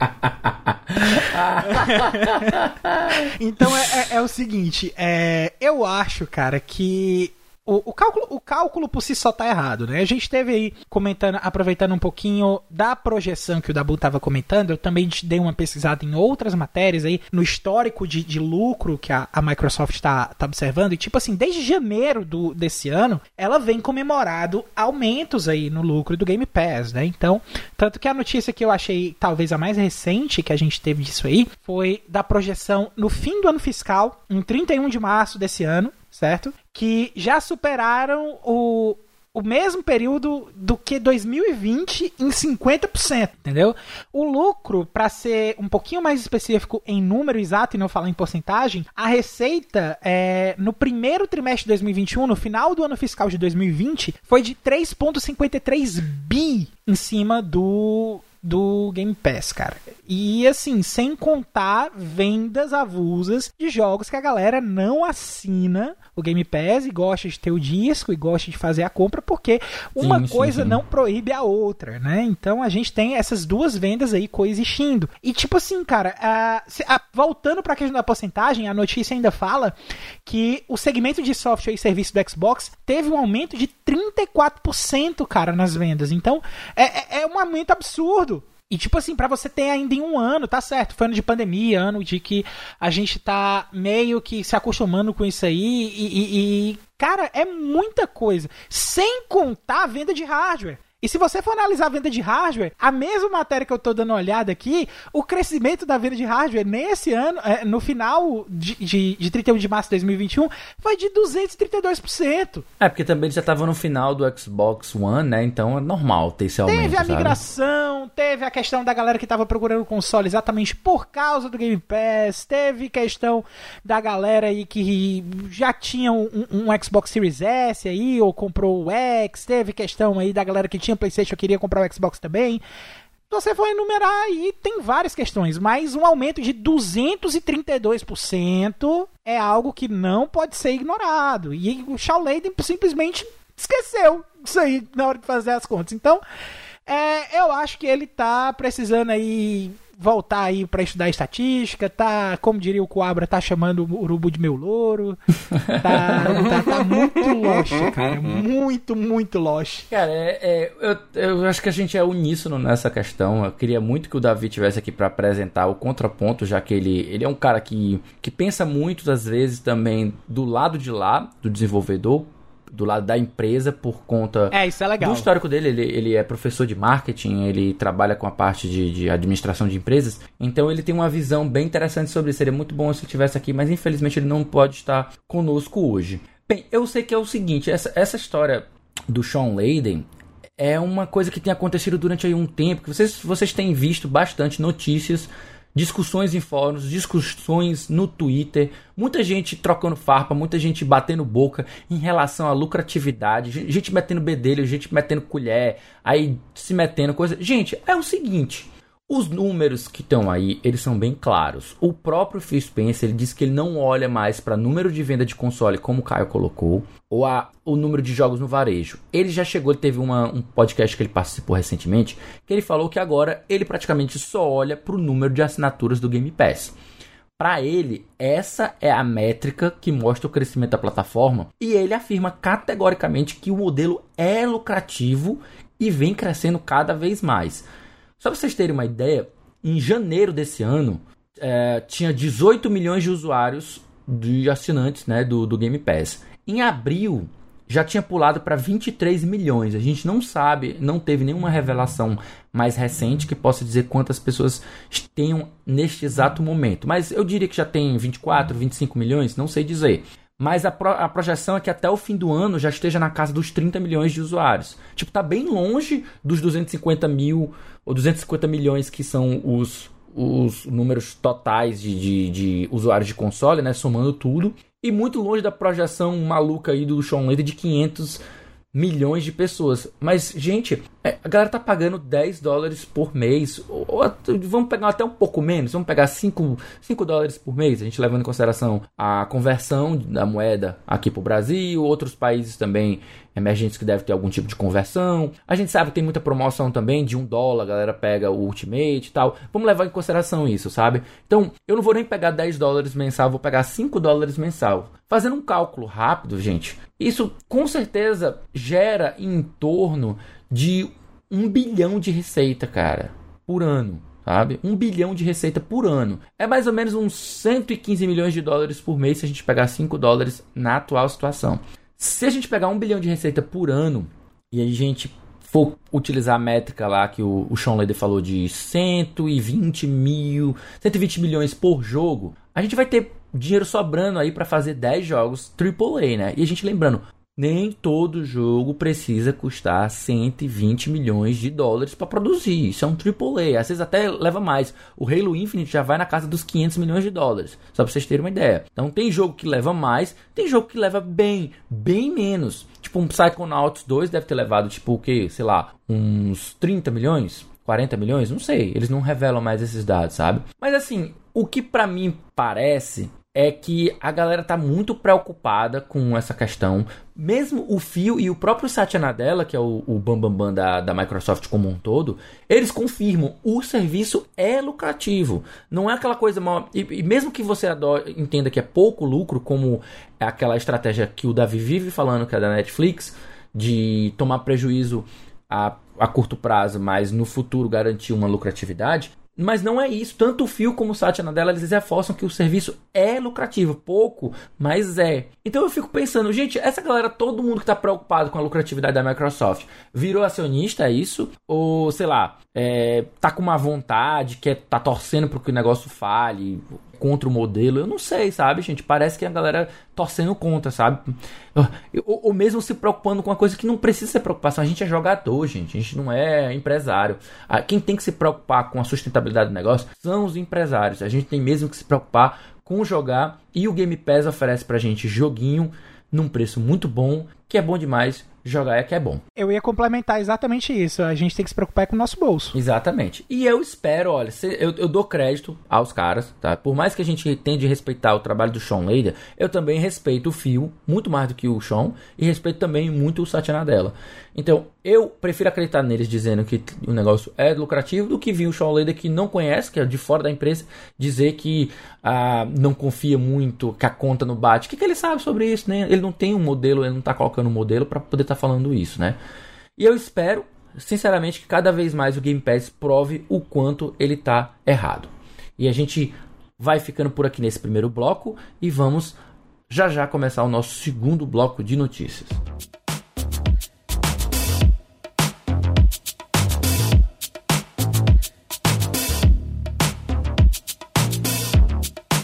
então é, é, é, o seguinte, é, eu acho, cara, que o, o, cálculo, o cálculo por si só tá errado, né? A gente teve aí comentando, aproveitando um pouquinho da projeção que o Dabu tava comentando, eu também dei uma pesquisada em outras matérias aí, no histórico de, de lucro que a, a Microsoft tá, tá observando, e tipo assim, desde janeiro do, desse ano, ela vem comemorado aumentos aí no lucro do Game Pass, né? Então, tanto que a notícia que eu achei talvez a mais recente que a gente teve disso aí, foi da projeção no fim do ano fiscal, em 31 de março desse ano, certo? Que já superaram o, o mesmo período do que 2020 em 50%, entendeu? O lucro, para ser um pouquinho mais específico em número exato e não falar em porcentagem, a receita é, no primeiro trimestre de 2021, no final do ano fiscal de 2020, foi de 3,53 bi em cima do do Game Pass, cara. E assim, sem contar vendas avulsas de jogos que a galera não assina o Game Pass e gosta de ter o disco e gosta de fazer a compra, porque uma sim, coisa sim, sim. não proíbe a outra, né? Então a gente tem essas duas vendas aí coexistindo. E tipo assim, cara, a, a, voltando para a questão da porcentagem, a notícia ainda fala que o segmento de software e serviço do Xbox teve um aumento de 34%, cara, nas vendas. Então é, é, é um aumento absurdo. E, tipo assim, para você ter ainda em um ano, tá certo, foi ano de pandemia, ano de que a gente tá meio que se acostumando com isso aí e, e, e cara, é muita coisa. Sem contar a venda de hardware. E se você for analisar a venda de hardware, a mesma matéria que eu tô dando uma olhada aqui, o crescimento da venda de hardware nesse ano, é, no final de, de, de 31 de março de 2021, foi de 232%. É, porque também já tava no final do Xbox One, né? Então é normal ter esse aumento. Teve a sabe? migração, teve a questão da galera que tava procurando o console exatamente por causa do Game Pass, teve questão da galera aí que já tinha um, um Xbox Series S aí, ou comprou o X, teve questão aí da galera que tinha PlayStation e queria comprar o Xbox também. Você for enumerar aí, tem várias questões, mas um aumento de 232% é algo que não pode ser ignorado. E o Shaw Layden simplesmente esqueceu isso aí na hora de fazer as contas. Então, é, eu acho que ele tá precisando aí voltar aí para estudar estatística, tá, como diria o Coabra, tá chamando o urubu de meu louro. Tá, tá, tá muito lost, cara. Muito, muito lost. Cara, é, é, eu, eu acho que a gente é uníssono nessa questão. Eu queria muito que o Davi tivesse aqui para apresentar o contraponto, já que ele, ele é um cara que, que pensa muito, às vezes, também do lado de lá, do desenvolvedor, do lado da empresa por conta É, isso é legal. do histórico dele. Ele, ele é professor de marketing, ele trabalha com a parte de, de administração de empresas, então ele tem uma visão bem interessante sobre isso. Seria muito bom se ele estivesse aqui, mas infelizmente ele não pode estar conosco hoje. Bem, eu sei que é o seguinte: essa, essa história do Sean Layden é uma coisa que tem acontecido durante aí um tempo, que vocês, vocês têm visto bastante notícias discussões em fóruns, discussões no Twitter, muita gente trocando farpa, muita gente batendo boca em relação à lucratividade, gente metendo bedelho, gente metendo colher, aí se metendo coisa. Gente, é o seguinte. Os números que estão aí, eles são bem claros. O próprio Phil Spencer ele disse que ele não olha mais para número de venda de console, como o Caio colocou, ou a, o número de jogos no varejo. Ele já chegou, ele teve uma, um podcast que ele participou recentemente, que ele falou que agora ele praticamente só olha para o número de assinaturas do Game Pass. Para ele, essa é a métrica que mostra o crescimento da plataforma e ele afirma categoricamente que o modelo é lucrativo e vem crescendo cada vez mais. Só para vocês terem uma ideia, em janeiro desse ano, é, tinha 18 milhões de usuários de assinantes né, do, do Game Pass. Em abril, já tinha pulado para 23 milhões. A gente não sabe, não teve nenhuma revelação mais recente que possa dizer quantas pessoas tenham neste exato momento. Mas eu diria que já tem 24, 25 milhões, não sei dizer. Mas a, pro, a projeção é que até o fim do ano já esteja na casa dos 30 milhões de usuários. Tipo, tá bem longe dos 250 mil ou 250 milhões que são os, os números totais de, de, de usuários de console, né? Somando tudo. E muito longe da projeção maluca aí do Sean Layden de 500 milhões de pessoas. Mas, gente, a galera tá pagando 10 dólares por mês. Ou, ou, vamos pegar até um pouco menos. Vamos pegar 5, 5 dólares por mês. A gente levando em consideração a conversão da moeda aqui pro Brasil. Outros países também emergentes que devem ter algum tipo de conversão. A gente sabe que tem muita promoção também de um dólar. A galera pega o Ultimate e tal. Vamos levar em consideração isso, sabe? Então, eu não vou nem pegar 10 dólares mensal. Vou pegar 5 dólares mensal. Fazendo um cálculo rápido, gente. Isso com certeza gera em torno de um bilhão de receita, cara, por ano. Sabe? Um bilhão de receita por ano. É mais ou menos uns 115 milhões de dólares por mês se a gente pegar 5 dólares na atual situação. Se a gente pegar um bilhão de receita por ano e a gente for utilizar a métrica lá que o, o Sean Leder falou de 120 mil, 120 milhões por jogo, a gente vai ter dinheiro sobrando aí para fazer 10 jogos AAA, né? E a gente lembrando, nem todo jogo precisa custar 120 milhões de dólares para produzir. Isso é um AAA, às vezes até leva mais. O Halo Infinite já vai na casa dos 500 milhões de dólares, só para vocês terem uma ideia. Então tem jogo que leva mais, tem jogo que leva bem, bem menos. Tipo um Psychonauts 2 deve ter levado tipo o que, sei lá, uns 30 milhões, 40 milhões, não sei. Eles não revelam mais esses dados, sabe? Mas assim, o que para mim parece é que a galera tá muito preocupada com essa questão. Mesmo o Phil e o próprio Satya Nadella, que é o, o Bambambam Bam Bam da, da Microsoft como um todo, eles confirmam o serviço é lucrativo. Não é aquela coisa mal. E, e mesmo que você adore, entenda que é pouco lucro, como é aquela estratégia que o Davi vive falando, que é da Netflix, de tomar prejuízo a, a curto prazo, mas no futuro garantir uma lucratividade Mas não é isso. Tanto o Fio como o Satya Nadella, eles reforçam que o serviço é lucrativo. Pouco, mas é. Então eu fico pensando, gente, essa galera, todo mundo que está preocupado com a lucratividade da Microsoft, virou acionista, é isso? Ou, sei lá, é, tá com uma vontade, quer tá torcendo para que o negócio fale, contra o modelo. Eu não sei, sabe, gente? Parece que a galera torcendo contra, sabe? Ou, ou, mesmo se preocupando com uma coisa que não precisa ser preocupação. A gente é jogador, gente. A gente não é empresário. Quem tem que se preocupar com a sustentabilidade do negócio são os empresários. A gente tem mesmo que se preocupar com jogar. E o Game Pass oferece pra gente joguinho num preço muito bom, que é bom demais jogar é que é bom. Eu ia complementar exatamente isso. A gente tem que se preocupar com o nosso bolso. Exatamente. E eu espero, olha, eu, eu dou crédito aos caras, tá? Por mais que a gente tende a respeitar o trabalho do Sean Layder, eu também respeito o Phil, muito mais do que o Sean, e respeito também muito o Satya Nadella. Então, eu prefiro acreditar neles dizendo que o negócio é lucrativo do que vir o Sean Layder que não conhece, que é de fora da empresa, dizer que ah, não confia muito, que a conta não bate. O que, que ele sabe sobre isso, né? Ele não tem um modelo, ele não está colocando um modelo para poder estar tá falando isso, né? E eu espero, sinceramente, que cada vez mais o Game Pass prove o quanto ele está errado. E a gente vai ficando por aqui nesse primeiro bloco e vamos já já começar o nosso segundo bloco de notícias.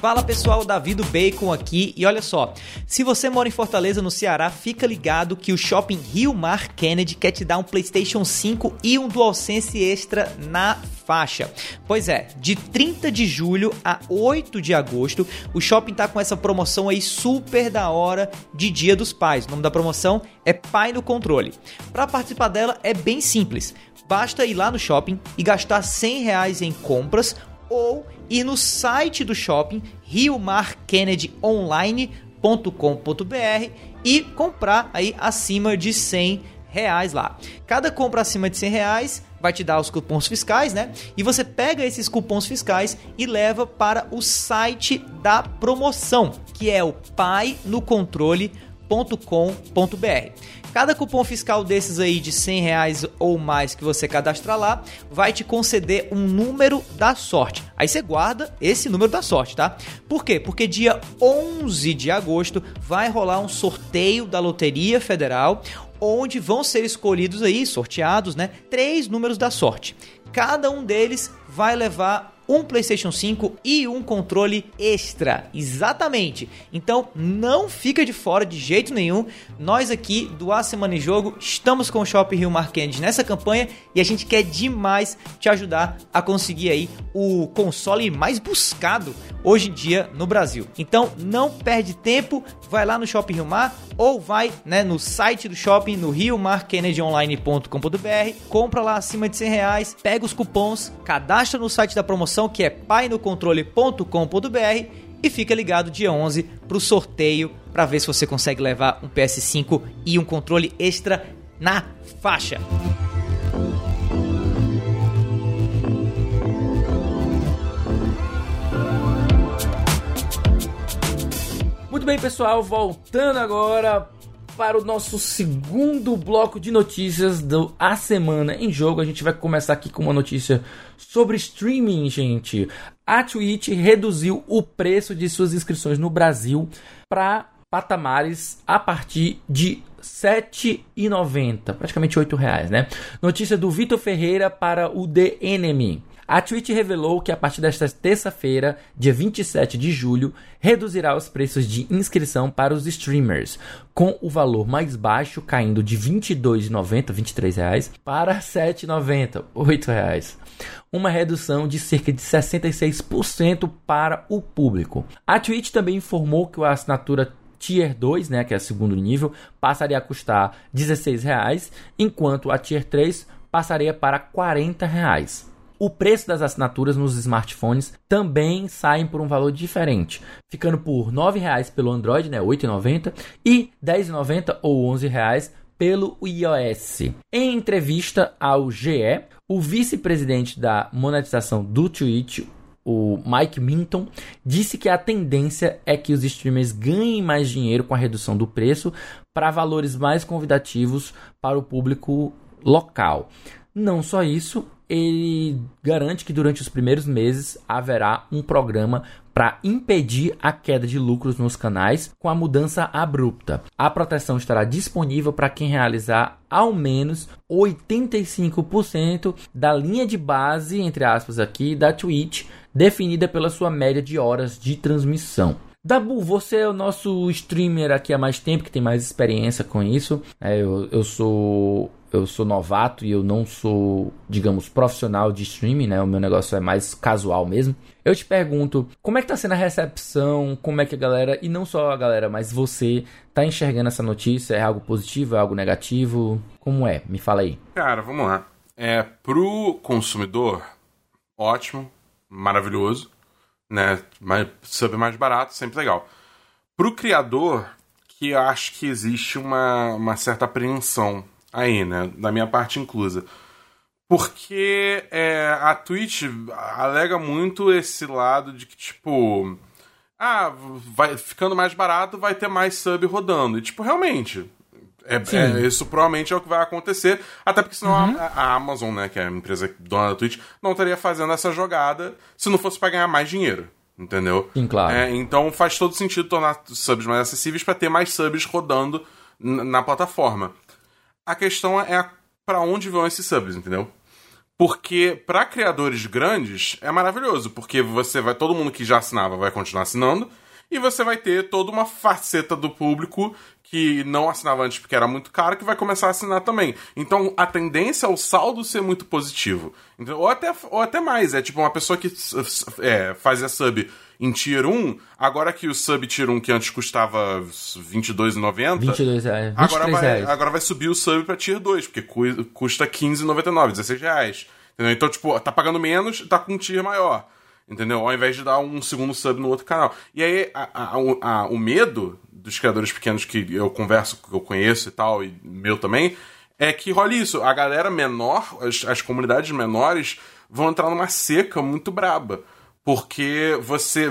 Fala pessoal, Davi do Bacon aqui e olha só, se você mora em Fortaleza, no Ceará, fica ligado que o Shopping Rio Mar Kennedy quer te dar um PlayStation 5 e um DualSense Extra na faixa. Pois é, de 30 de julho a 8 de agosto, o shopping tá com essa promoção aí super da hora de Dia dos Pais. O nome da promoção é Pai no Controle. Para participar dela é bem simples. Basta ir lá no shopping e gastar 100 reais em compras ou ir no site do shopping riomarkennedyonline.com.br e comprar aí acima de 100 reais lá. Cada compra acima de 100 reais vai te dar os cupons fiscais, né? E você pega esses cupons fiscais e leva para o site da promoção, que é o pai no controle.com.br. Cada cupom fiscal desses aí de 100 reais ou mais que você cadastrar lá vai te conceder um número da sorte. Aí você guarda esse número da sorte, tá? Por quê? Porque dia 11 de agosto vai rolar um sorteio da Loteria Federal onde vão ser escolhidos aí, sorteados, né, três números da sorte. Cada um deles vai levar um PlayStation 5 e um controle extra. Exatamente. Então não fica de fora de jeito nenhum. Nós aqui do A Semana em Jogo estamos com o Shop Rio Marquendes nessa campanha e a gente quer demais te ajudar a conseguir aí o console mais buscado hoje em dia no Brasil. Então não perde tempo, vai lá no Shopping Rio Mar ou vai né, no site do shopping no riomarkennedyonline.com.br, compra lá acima de 100 reais, pega os cupons, cadastra no site da promoção que é painocontrole.com.br e fica ligado dia 11 para o sorteio para ver se você consegue levar um PS5 e um controle extra na faixa. Muito bem, pessoal, voltando agora para o nosso segundo bloco de notícias do A Semana em Jogo. A gente vai começar aqui com uma notícia sobre streaming, gente. A Twitch reduziu o preço de suas inscrições no Brasil para patamares a partir de R$ 7,90, praticamente R$ reais, né? Notícia do Vitor Ferreira para o The Enemy. A Twitch revelou que a partir desta terça-feira, dia 27 de julho, reduzirá os preços de inscrição para os streamers, com o valor mais baixo caindo de R$ 22,90, 23 reais, para R$ 7,90, R$. Uma redução de cerca de 66% para o público. A Twitch também informou que a assinatura Tier 2, né, que é o segundo nível, passaria a custar 16 reais, enquanto a Tier 3 passaria para R$ 40. O preço das assinaturas nos smartphones também saem por um valor diferente, ficando por R$ 9,00 pelo Android, né, 8,90 e R$ 10,90 ou R$ 11,00 pelo iOS. Em entrevista ao GE, o vice-presidente da monetização do Twitch, o Mike Minton, disse que a tendência é que os streamers ganhem mais dinheiro com a redução do preço para valores mais convidativos para o público local. Não só isso, ele garante que durante os primeiros meses haverá um programa para impedir a queda de lucros nos canais com a mudança abrupta. A proteção estará disponível para quem realizar ao menos 85% da linha de base, entre aspas aqui, da Twitch, definida pela sua média de horas de transmissão. Dabu, você é o nosso streamer aqui há mais tempo, que tem mais experiência com isso. É, eu, eu sou eu sou novato e eu não sou, digamos, profissional de streaming, né? O meu negócio é mais casual mesmo. Eu te pergunto, como é que tá sendo a recepção? Como é que a galera, e não só a galera, mas você tá enxergando essa notícia? É algo positivo, é algo negativo? Como é? Me fala aí. Cara, vamos lá. É, pro consumidor, ótimo, maravilhoso né? Sub mais barato, sempre legal. Pro criador, que eu acho que existe uma, uma certa apreensão aí, né? Da minha parte inclusa. Porque é, a Twitch alega muito esse lado de que, tipo. Ah, vai ficando mais barato, vai ter mais sub rodando. E, tipo, realmente, é, é, isso provavelmente é o que vai acontecer. Até porque senão uhum. a, a, Amazon, né, que é a empresa dona da Twitch, não estaria fazendo essa jogada se não fosse para ganhar mais dinheiro. Entendeu? Sim, claro. É, então faz todo sentido tornar subs mais acessíveis para ter mais subs rodando na plataforma. A questão é para onde vão esses subs, entendeu? Porque para criadores grandes é maravilhoso, porque você vai todo mundo que já assinava vai continuar assinando e você vai ter toda uma faceta do público que não assinava antes porque era muito caro, que vai começar a assinar também. Então a tendência é o saldo ser muito positivo. Ou, até, ou até mais. É tipo uma pessoa que é, fazia sub em Tier 1, agora que o sub Tier 1 que antes custava R$22,90, 22 reais. Agora vai, agora vai subir o sub pra Tier 2, porque custa R$15,99, 16 reais. Entendeu? Então, tipo, tá pagando menos, tá com um tier maior. Entendeu? Ao invés de dar um segundo sub no outro canal. E aí, a, a, a, o medo dos criadores pequenos que eu converso, que eu conheço e tal, e meu também, é que rola isso. A galera menor, as, as comunidades menores, vão entrar numa seca muito braba. Porque você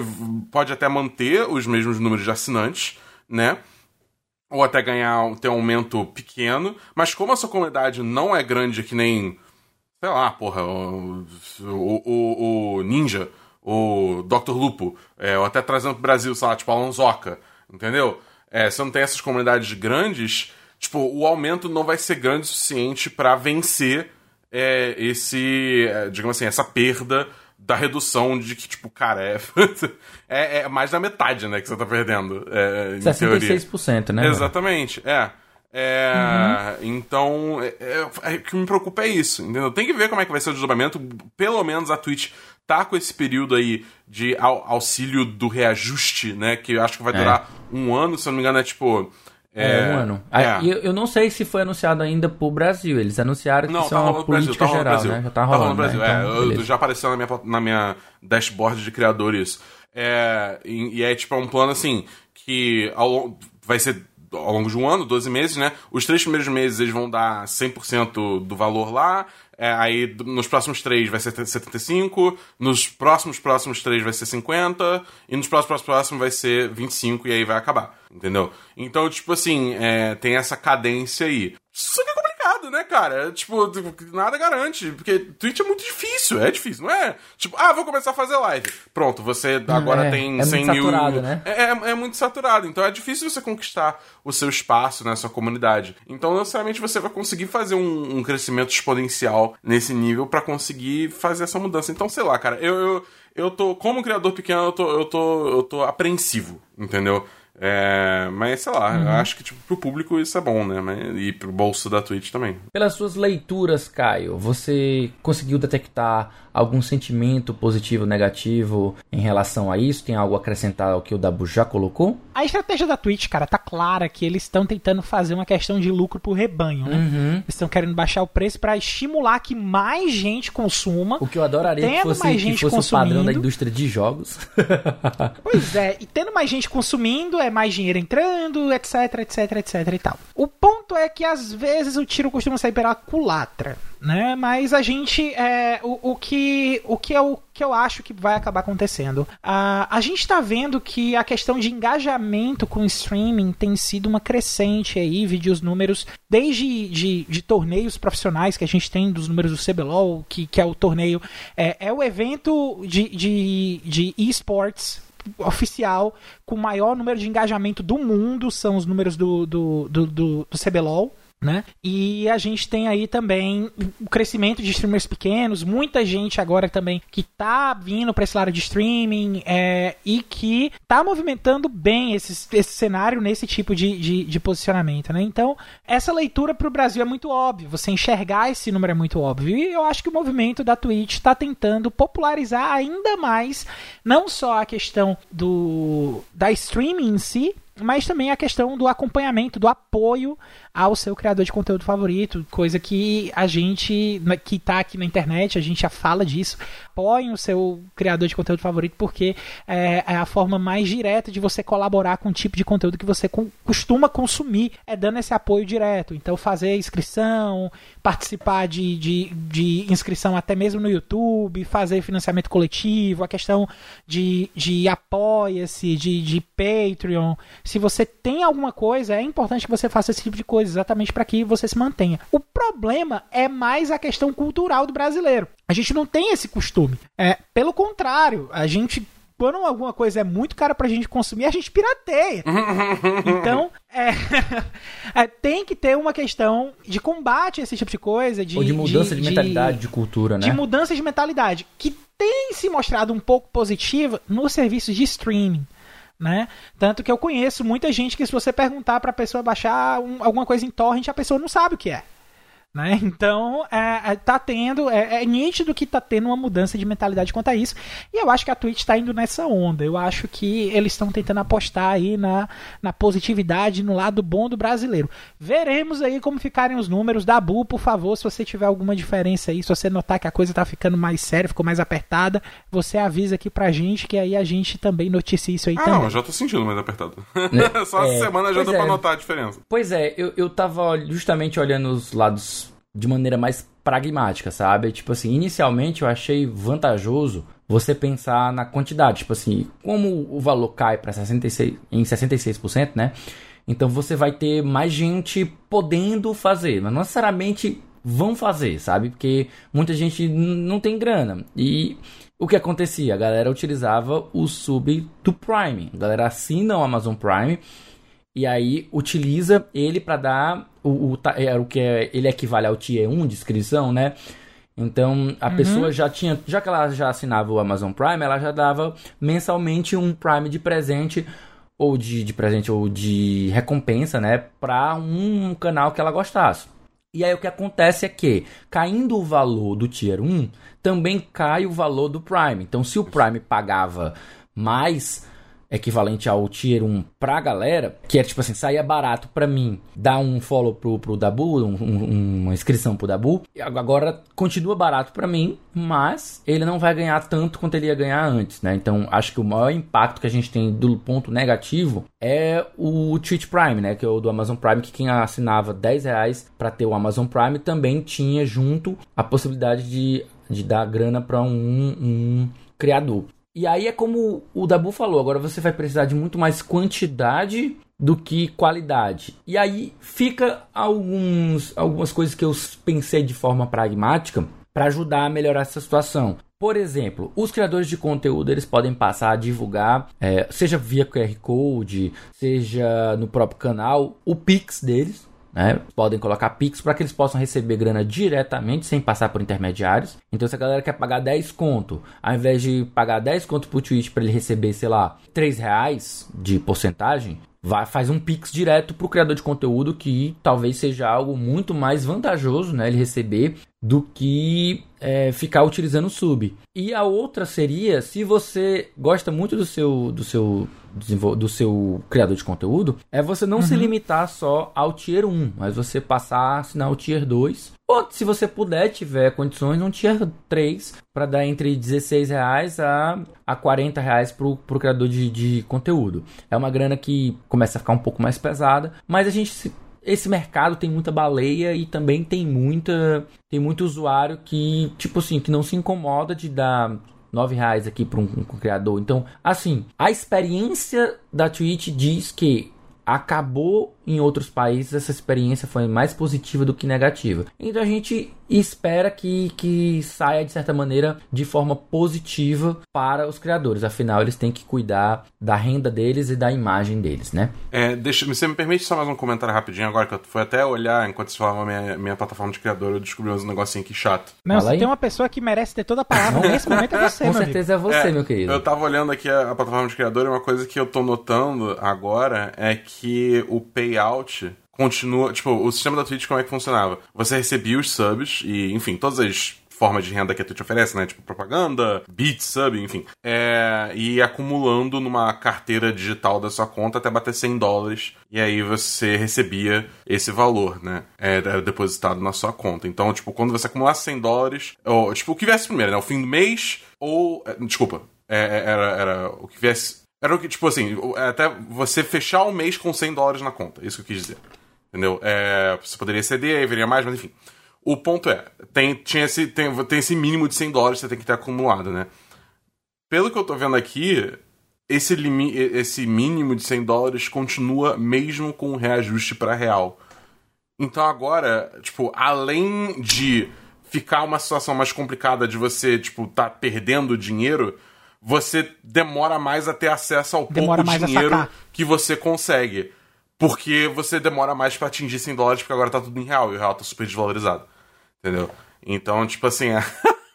pode até manter os mesmos números de assinantes, né? Ou até ganhar, ter um aumento pequeno, mas como a sua comunidade não é grande que nem, sei lá, porra, o, o, o Ninja, o Dr. Lupo, é, ou até trazendo pro Brasil, sei lá, tipo Alonsoca, entendeu? É, você não tem essas comunidades grandes, tipo, o aumento não vai ser grande o suficiente para vencer é, esse, é, digamos assim, essa perda da redução de que, tipo, cara, é, é, é, mais da metade, né, que você tá perdendo. É, 66%, né? Exatamente, é. É, uhum. Então, é, é, é, o que me preocupa é isso, entendeu? Tem que ver como é que vai ser o desdobramento. Pelo menos a Twitch tá com esse período aí de auxílio do reajuste, né? Que eu acho que vai é. durar um ano, se eu não me engano, é tipo. É, é um ano. É. Eu, eu, não sei se foi anunciado ainda pro Brasil. Eles anunciaram que não, isso é tá uma política Brasil, tá geral, né? Já tá rolando. Tá rolando Brasil, né? então, é. já apareceu na minha, na minha dashboard de criador isso. É, e, e é tipo um plano assim que ao, vai ser ao longo de um ano, 12 meses, né? Os três primeiros meses eles vão dar 100% do valor lá, é, aí nos próximos três vai ser 75, nos próximos próximos três vai ser 50, e nos próximos próximos vai ser 25, e aí vai acabar. Entendeu? Então, tipo assim, é, tem essa cadência aí. Só que complicado, né, cara? Tipo, nada garante. Porque Twitch é muito difícil, é difícil, não é? Tipo, ah, vou começar a fazer live. Pronto, você agora é, tem é 100 muito mil. Saturado, né? É, é, é, muito saturado. Então é difícil você conquistar o seu espaço, né, sua comunidade. Então, não necessariamente você vai conseguir fazer um, um crescimento exponencial nesse nível para conseguir fazer essa mudança. Então, sei lá, cara, eu, eu, eu tô, como criador pequeno, eu tô, eu tô, eu tô apreensivo, entendeu? É, mas sei lá, uhum. eu acho que tipo, pro público isso é bom, né? E pro bolso da Twitch também. Pelas suas leituras, Caio, você conseguiu detectar algum sentimento positivo ou negativo em relação a isso? Tem algo a acrescentar ao que o Dabu já colocou? A estratégia da Twitch, cara, tá clara que eles estão tentando fazer uma questão de lucro pro rebanho, né? Uhum. Eles estão querendo baixar o preço para estimular que mais gente consuma. O que eu adoraria que fosse, mais gente que fosse o padrão da indústria de jogos. pois é, e tendo mais gente consumindo, é mais dinheiro entrando, etc, etc, etc e tal. O ponto é que às vezes o tiro costuma sair pela culatra né? Mas a gente é o, o que o que eu que eu acho que vai acabar acontecendo. Uh, a gente está vendo que a questão de engajamento com streaming tem sido uma crescente aí, vídeos números, desde de, de, torneios profissionais que a gente tem, dos números do CBLOL, que, que é o torneio, é, é o evento de, de, de esports oficial com o maior número de engajamento do mundo, são os números do, do, do, do, do CBLOL né? E a gente tem aí também o crescimento de streamers pequenos, muita gente agora também que tá vindo para esse lado de streaming é, e que tá movimentando bem esse, esse cenário nesse tipo de, de, de posicionamento, né? Então, essa leitura para o Brasil é muito óbvio, você enxergar esse número é muito óbvio. E eu acho que o movimento da Twitch está tentando popularizar ainda mais não só a questão do da streaming em si, mas também a questão do acompanhamento, do apoio ao seu criador de conteúdo favorito, coisa que a gente que está aqui na internet, a gente já fala disso, apoiem o seu criador de conteúdo favorito porque é, é, a forma mais direta de você colaborar com o tipo de conteúdo que você costuma consumir, é dando esse apoio direto. Então fazer inscrição, participar de, de, de inscrição até mesmo no YouTube, fazer financiamento coletivo, a questão de, de apoia-se, de, de Patreon. Se você tem alguma coisa, é importante que você faça esse tipo de coisa exatamente para que você se mantenha. O problema é mais a questão cultural do brasileiro. A gente não tem esse costume. É, pelo contrário, a gente quando alguma coisa é muito cara pra gente consumir, a gente pirateia. então, é, é, tem que ter uma questão de combate a esse tipo de coisa. De, Ou de mudança de, de mentalidade, de, de cultura, né? De mudança de mentalidade. Que tem se mostrado um pouco positiva nos serviços de streaming né? Tanto que eu conheço muita gente que se você perguntar para a pessoa baixar um, alguma coisa em torrent, a pessoa não sabe o que é. Né? Então, é, é, tá tendo, é, é, nítido que tá tendo uma mudança de mentalidade quanto a isso. E eu acho que a Twitch está indo nessa onda. Eu acho que eles estão tentando apostar aí na, na positividade, no lado bom do brasileiro. Veremos aí como ficarem os números. da Bu por favor, se você tiver alguma diferença aí, se você notar que a coisa tá ficando mais séria, ficou mais apertada, você avisa aqui pra gente, que aí a gente também noticia isso aí ah, também. Não, já tô sentindo mais apertado. Né? Só essa é, semana já deu é. pra notar a diferença. Pois é, eu, eu tava justamente olhando os lados de maneira mais pragmática, sabe? Tipo assim, inicialmente eu achei vantajoso você pensar na quantidade, tipo assim, como o valor cai para 66 em 66%, né? Então você vai ter mais gente podendo fazer, mas não necessariamente vão fazer, sabe? Porque muita gente não tem grana. E o que acontecia? A galera utilizava o sub do Prime. A galera assina o Amazon Prime e aí utiliza ele para dar o, o, é, o que é, ele equivale ao Tier 1 de inscrição, né? Então a uhum. pessoa já tinha, já que ela já assinava o Amazon Prime, ela já dava mensalmente um Prime de presente ou de, de presente ou de recompensa, né, para um canal que ela gostasse. E aí o que acontece é que, caindo o valor do Tier 1, também cai o valor do Prime. Então se o Prime pagava mais, equivalente ao Tier 1 pra galera, que é tipo assim, saía barato pra mim dar um follow pro, pro Dabu, um, um, uma inscrição pro Dabu, agora continua barato pra mim, mas ele não vai ganhar tanto quanto ele ia ganhar antes, né? Então acho que o maior impacto que a gente tem do ponto negativo é o Twitch Prime, né? Que é o do Amazon Prime, que quem assinava 10 reais pra ter o Amazon Prime também tinha junto a possibilidade de, de dar grana pra um, um criador. E aí é como o Dabu falou, agora você vai precisar de muito mais quantidade do que qualidade. E aí fica alguns, algumas coisas que eu pensei de forma pragmática para ajudar a melhorar essa situação. Por exemplo, os criadores de conteúdo eles podem passar a divulgar, é, seja via QR Code, seja no próprio canal, o Pix deles, né? Podem colocar Pix para que eles possam receber grana diretamente sem passar por intermediários. Então, se a galera quer pagar 10 conto, ao invés de pagar 10 conto pro Twitch para ele receber, sei lá, 3 reais de porcentagem, vai faz um pix direto pro criador de conteúdo que talvez seja algo muito mais vantajoso, né, ele receber do que é, ficar utilizando o sub. E a outra seria se você gosta muito do seu do seu do seu criador de conteúdo, é você não uhum. se limitar só ao tier 1, mas você passar a assinar o tier 2. Ou se você puder, tiver condições, um tier 3 para dar entre 16 reais a, a 40 reais para o criador de, de conteúdo. É uma grana que começa a ficar um pouco mais pesada, mas a gente esse mercado tem muita baleia e também tem muita tem muito usuário que tipo assim que não se incomoda de dar nove reais aqui para um, um, criador. Então, assim, a experiência da Twitch diz que acabou em outros países essa experiência foi mais positiva do que negativa. Então a gente espera que, que saia de certa maneira de forma positiva para os criadores. Afinal, eles têm que cuidar da renda deles e da imagem deles, né? É, deixa, você me permite só mais um comentário rapidinho agora que eu fui até olhar enquanto você falava minha, minha plataforma de criador, eu descobri uns negocinho aqui chato. Não, Fala se aí. tem uma pessoa que merece ter toda a palavra nesse momento é você, Com certeza amigo. é você, é, meu querido. Eu tava olhando aqui a, a plataforma de criador e uma coisa que eu tô notando agora é que o payout continua. Tipo, o sistema da Twitch, como é que funcionava? Você recebia os subs e, enfim, todas as formas de renda que a Twitch oferece, né? Tipo propaganda, beat, sub, enfim. É, e acumulando numa carteira digital da sua conta até bater 100 dólares. E aí você recebia esse valor, né? Era depositado na sua conta. Então, tipo, quando você acumulasse 100 dólares, ou, tipo, o que viesse primeiro, né? O fim do mês ou. É, desculpa. É, é, era, era o que viesse. Era o que, tipo assim, até você fechar o mês com 100 dólares na conta. Isso que eu quis dizer. Entendeu? É, você poderia ceder, aí viria mais, mas enfim. O ponto é, tem, tinha esse, tem, tem esse mínimo de 100 dólares que você tem que ter acumulado, né? Pelo que eu tô vendo aqui, esse, limi, esse mínimo de 100 dólares continua mesmo com o reajuste para real. Então agora, tipo, além de ficar uma situação mais complicada de você, tipo, tá perdendo dinheiro, você demora mais a ter acesso ao demora pouco dinheiro que você consegue. Porque você demora mais para atingir 100 dólares, porque agora tá tudo em real, e o real tá super desvalorizado. Entendeu? Então, tipo assim, é...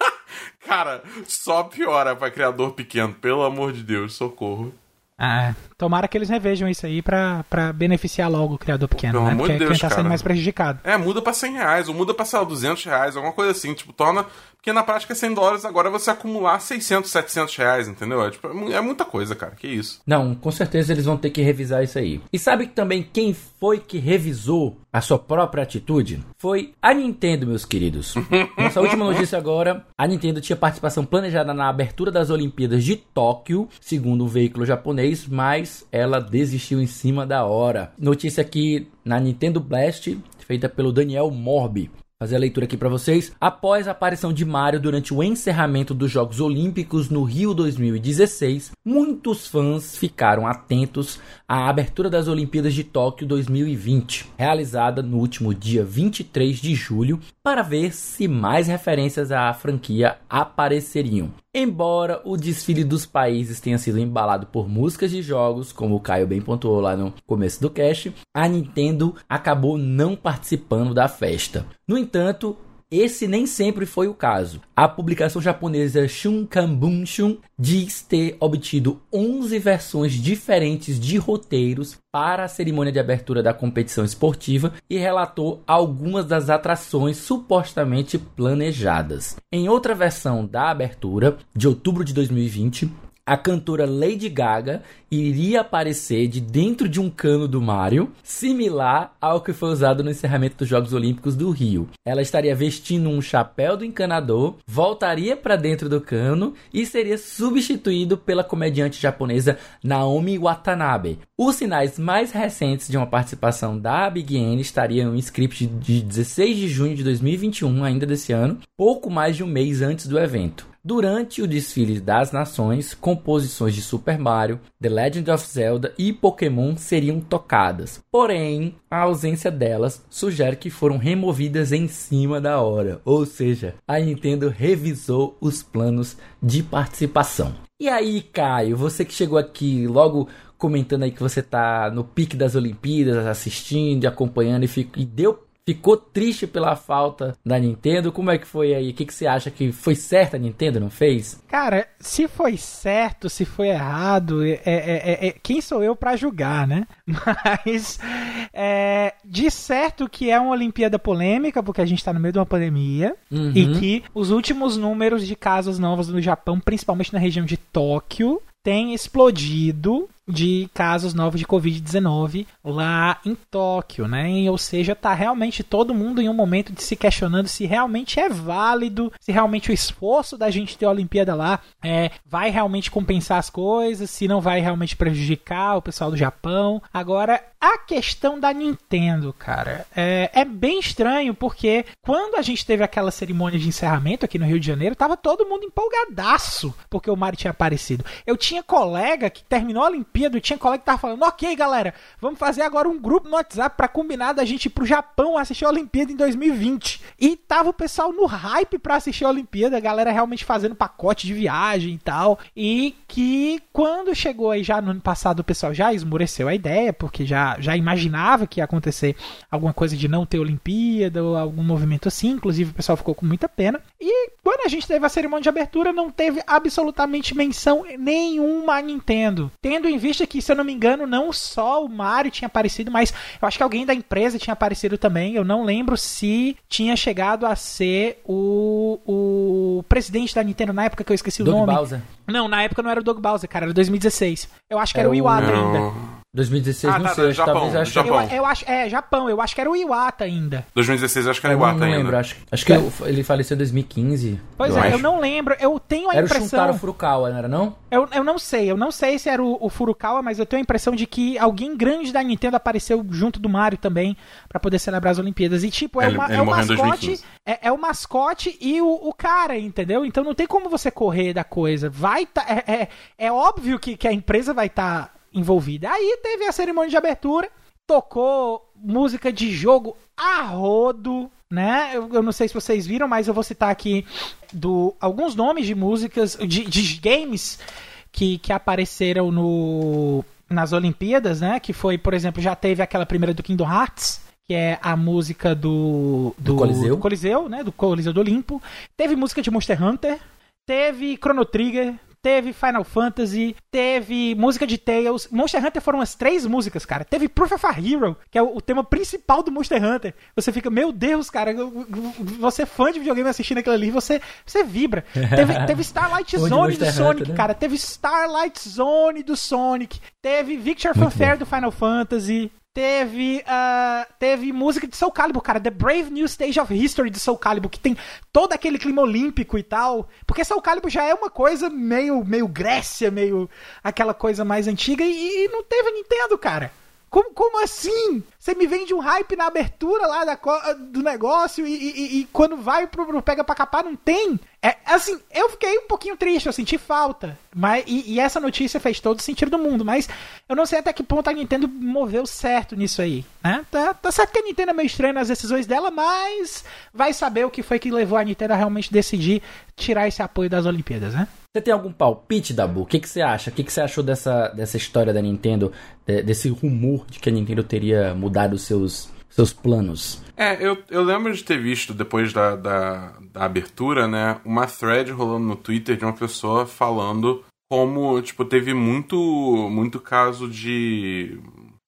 cara, só piora pra criador pequeno, pelo amor de Deus, socorro. Ah, tomara que eles revejam isso aí pra, pra beneficiar logo o criador pequeno, Pelo né? Porque Deus, é quem tá cara. sendo mais prejudicado. É, muda pra 100 reais, ou muda pra, sei lá, 200 reais, alguma coisa assim, tipo, torna... Porque na prática 100 dólares agora é você acumular 600, 700 reais, entendeu? É, tipo, é muita coisa, cara, que isso. Não, com certeza eles vão ter que revisar isso aí. E sabe também quem foi que revisou a sua própria atitude? Foi a Nintendo, meus queridos. Nossa última notícia agora, a Nintendo tinha participação planejada na abertura das Olimpíadas de Tóquio, segundo um veículo japonês, mas ela desistiu em cima da hora. Notícia aqui na Nintendo Blast, feita pelo Daniel Morbi fazer a leitura aqui para vocês. Após a aparição de Mario durante o encerramento dos Jogos Olímpicos no Rio 2016, muitos fãs ficaram atentos à abertura das Olimpíadas de Tóquio 2020, realizada no último dia 23 de julho, para ver se mais referências à franquia apareceriam. Embora o desfile dos países tenha sido embalado por músicas de jogos, como o Caio bem pontuou lá no começo do cast, a Nintendo acabou não participando da festa. No entanto, esse nem sempre foi o caso. A publicação japonesa Shunkanbunshu diz ter obtido 11 versões diferentes de roteiros para a cerimônia de abertura da competição esportiva e relatou algumas das atrações supostamente planejadas. Em outra versão da abertura, de outubro de 2020, a cantora Lady Gaga iria aparecer de dentro de um cano do Mario, similar ao que foi usado no encerramento dos Jogos Olímpicos do Rio. Ela estaria vestindo um chapéu do encanador, voltaria para dentro do cano e seria substituído pela comediante japonesa Naomi Watanabe. Os sinais mais recentes de uma participação da Big N estariam em script de 16 de junho de 2021, ainda desse ano, pouco mais de um mês antes do evento. Durante o desfile das nações, composições de Super Mario, The Legend of Zelda e Pokémon seriam tocadas. Porém, a ausência delas sugere que foram removidas em cima da hora, ou seja, a Nintendo revisou os planos de participação. E aí, Caio, você que chegou aqui logo comentando aí que você tá no pique das Olimpíadas, assistindo, acompanhando e, fico, e deu ficou triste pela falta da Nintendo. Como é que foi aí? O que, que você acha que foi certo a Nintendo, não fez? Cara, se foi certo, se foi errado, é, é, é, é quem sou eu para julgar, né? Mas é, de certo que é uma Olimpíada polêmica, porque a gente tá no meio de uma pandemia uhum. e que os últimos números de casos novos no Japão, principalmente na região de Tóquio, tem explodido de casos novos de Covid-19 lá em Tóquio, né? Ou seja, tá realmente todo mundo em um momento de se questionando se realmente é válido, se realmente o esforço da gente ter a Olimpíada lá é, vai realmente compensar as coisas, se não vai realmente prejudicar o pessoal do Japão. Agora, a questão da Nintendo, cara, é, é bem estranho porque quando a gente teve aquela cerimônia de encerramento aqui no Rio de Janeiro, tava todo mundo empolgadaço porque o Mario tinha aparecido. Eu tinha colega que terminou a Olimpíada e tinha colega que tava falando: Ok, galera, vamos fazer agora um grupo no WhatsApp para combinar da gente ir pro Japão assistir a Olimpíada em 2020. E tava o pessoal no hype para assistir a Olimpíada, a galera realmente fazendo pacote de viagem e tal. E que quando chegou aí já no ano passado, o pessoal já esmoreceu a ideia, porque já, já imaginava que ia acontecer alguma coisa de não ter Olimpíada ou algum movimento assim. Inclusive, o pessoal ficou com muita pena. E quando a gente teve a cerimônia de abertura, não teve absolutamente menção nenhuma a Nintendo. Tendo em vista que, se eu não me engano, não só o Mario tinha aparecido, mas eu acho que alguém da empresa tinha aparecido também. Eu não lembro se tinha chegado a ser o, o presidente da Nintendo na época que eu esqueci Doug o nome. Bowser. Não, na época não era o Doug Bowser, cara, era 2016. Eu acho que Era era o o- Iwata ainda. 2016, Ah, não tá, sei, tá, Japão, talvez acho que... Eu, eu acho, é, Japão, eu acho que era o Iwata ainda. 2016 acho que era Eu Iwata não ainda. lembro, acho, acho que eu- ele faleceu em 2015. Pois eu é, acho. eu não lembro, eu tenho a Era o impressão. Shuntaro Furukawa, não era não? Eu, eu não sei, eu não sei se era o, o Furukawa, mas eu tenho a impressão de que alguém grande da Nintendo apareceu junto do Mario também pra poder celebrar as Olimpíadas. E tipo, é, Ele- uma- ele é o mascote, 2015. é, é o mascote e o, o cara, entendeu? Então não tem como você correr da coisa. Vai tá, é, é, é óbvio que, que a empresa vai estar envolvida. Aí teve a cerimônia de abertura, tocou música de jogo a rodo, né? Eu, eu não sei se vocês viram, mas eu vou citar aqui do alguns nomes de músicas de, de games que, que apareceram no nas Olimpíadas, né? Que foi, por exemplo, já teve aquela primeira do Kingdom Hearts, que é a música do Do Coliseu. do Coliseu, né? Do Coliseu do Olimpo. Teve música de Monster Hunter, teve Chrono Trigger, teve Final Fantasy, teve música de Tales. Monster Hunter foram as três músicas, cara. Teve Proof of a Hero, que é o, o tema principal do Monster Hunter. Você fica, meu Deus, cara, você é fã de videogame assistindo aquilo ali, você, você vibra. Teve, teve Starlight Zone do Sonic, Hunter, né? cara. Teve Starlight Zone do Sonic. Teve Victor Fanfare do Final Fantasy. Teve, ah, teve música de Soul Calibur, cara, The Brave New Stage of History de Soul Calibur, que tem todo aquele clima olímpico e tal. Porque Soul Calibur já é uma coisa meio, meio Grécia, meio aquela coisa mais antiga, e, e não teve Nintendo, cara. Como, como assim? Você me vende um hype na abertura lá da do negócio e, e- e quando vai pro, pro Pega pra Capar não tem? É, assim, eu fiquei um pouquinho triste, eu senti falta. Mas, e, e essa notícia fez todo o sentido do mundo, mas eu não sei até que ponto a Nintendo moveu certo nisso aí. Né? Tá, tá certo que a Nintendo é meio estranha nas decisões dela, mas vai saber o que foi que levou a Nintendo a realmente decidir tirar esse apoio das Olimpíadas, né? Você tem algum palpite, Dabu? O que, que você acha? O que, que você achou dessa, dessa história da Nintendo? de- desse rumor de que a Nintendo teria mudado os seus, seus planos? É, eu, eu lembro de ter visto depois da, da, da abertura, né, uma thread rolando no Twitter de uma pessoa falando como, tipo, teve muito, muito caso de,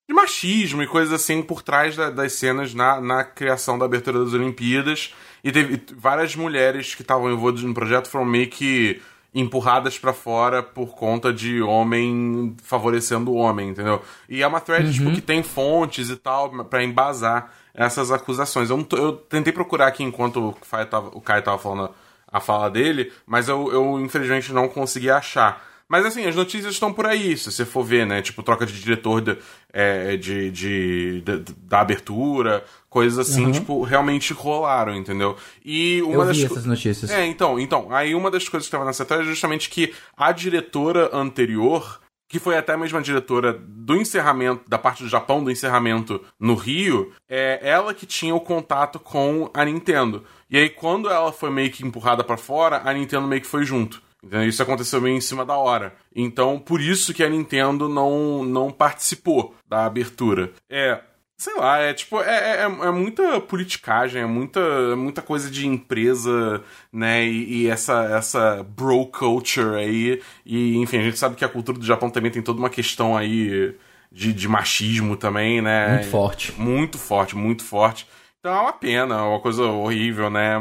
de machismo e coisas assim por trás da- das cenas na, na criação da abertura das Olimpíadas. E teve várias mulheres que estavam envolvidas no projeto foram meio que empurradas pra fora por conta de homem favorecendo o homem, entendeu? E é uma thread tipo, que tem fontes e tal pra embasar essas acusações. Eu, eu tentei procurar aqui enquanto o Caio tava, o Caio tava falando a fala dele, mas eu, eu infelizmente não consegui achar. Mas assim, as notícias estão por aí, se você for ver, né? Tipo, troca de diretor de, é, de, de- da- da abertura, coisas assim, tipo, realmente rolaram, entendeu? E uma Eu das vi essas notícias. é, então, então, aí uma das coisas que estava nessa thread é justamente que a diretora anterior, que foi até mesmo a diretora do encerramento, da parte do Japão do encerramento no Rio, é ela que tinha o contato com a Nintendo. E aí quando ela foi meio que empurrada pra fora, a Nintendo meio que foi junto. Entendeu? Isso aconteceu meio em cima da hora. Então, por isso que a Nintendo não, não participou da abertura. É, Sei lá, é tipo, é, é, é muita politicagem, é muita, é muita coisa de empresa, né? E, e essa, essa bro culture aí. E, enfim, a gente sabe que a cultura do Japão também tem toda uma questão aí de, de machismo também, né? Muito forte. Muito forte, muito forte. Então é uma pena, é uma coisa horrível, né?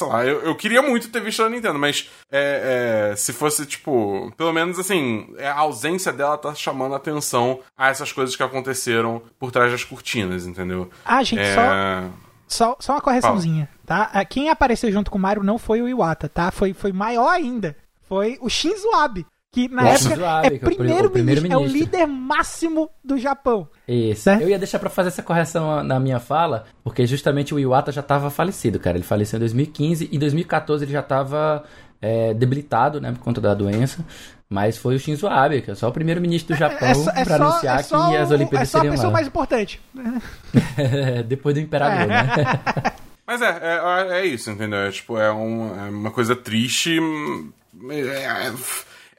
Sei lá, eu, eu queria muito ter visto a Nintendo, mas é, é, se fosse, tipo, pelo menos assim, é, a ausência dela tá chamando atenção a essas coisas que aconteceram por trás das cortinas, entendeu? Ah, gente, É, só, só, só uma correçãozinha, tá? Ah, Quem apareceu junto com o Mario não foi o Iwata, tá? Foi, foi maior ainda. Foi o Shinzo Abe. Que na O época é é o primeiro-ministro, é o líder máximo do Japão. Isso. Certo? Eu ia deixar pra fazer essa correção na minha fala, porque justamente o Iwata já tava falecido, cara. Ele faleceu em 2015 e em 2014 ele já tava é, debilitado, né, por conta da doença. Mas foi o Shinzo Abe, que é só o primeiro-ministro do Japão É, é pra só, anunciar é só que as Olimpíadas é só a seriam pessoa lá. mais importante. Depois do imperador, né? Mas é, é, é isso, entendeu? É, tipo, é, um- é uma coisa triste.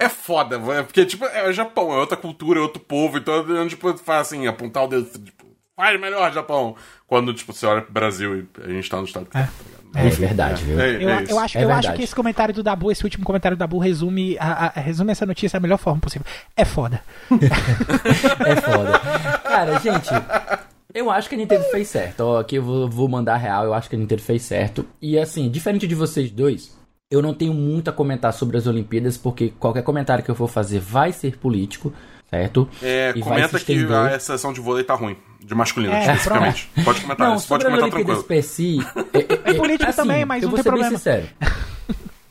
É, é, é foda, é porque, tipo, é o Japão, é outra cultura, é outro povo, então, tipo, faz assim, apontar o dedo, tipo, faz melhor, Japão. Quando, tipo, você olha pro Brasil e a gente tá no estado que tá, tá ligado? É verdade, viu? É, Eu, é isso. eu, acho, É eu acho que esse comentário do Dabu, esse último comentário do Dabu, resume, a- a- resume essa notícia da melhor forma possível. É foda. É foda. Cara, gente, eu acho que a Nintendo fez certo. Ó, aqui eu vou, vou mandar real, eu acho que a Nintendo fez certo. E assim, diferente de vocês dois, eu não tenho muito a comentar sobre as Olimpíadas, porque qualquer comentário que eu for fazer vai ser político, certo? É, E vai comenta se que a seleção de vôlei tá ruim. De masculino, É, especificamente. Pode comentar Não, isso, pode sobre as comentar Olimpíadas tranquilo. per si. É, É político também, mas eu não vou ser problema. bem sincero.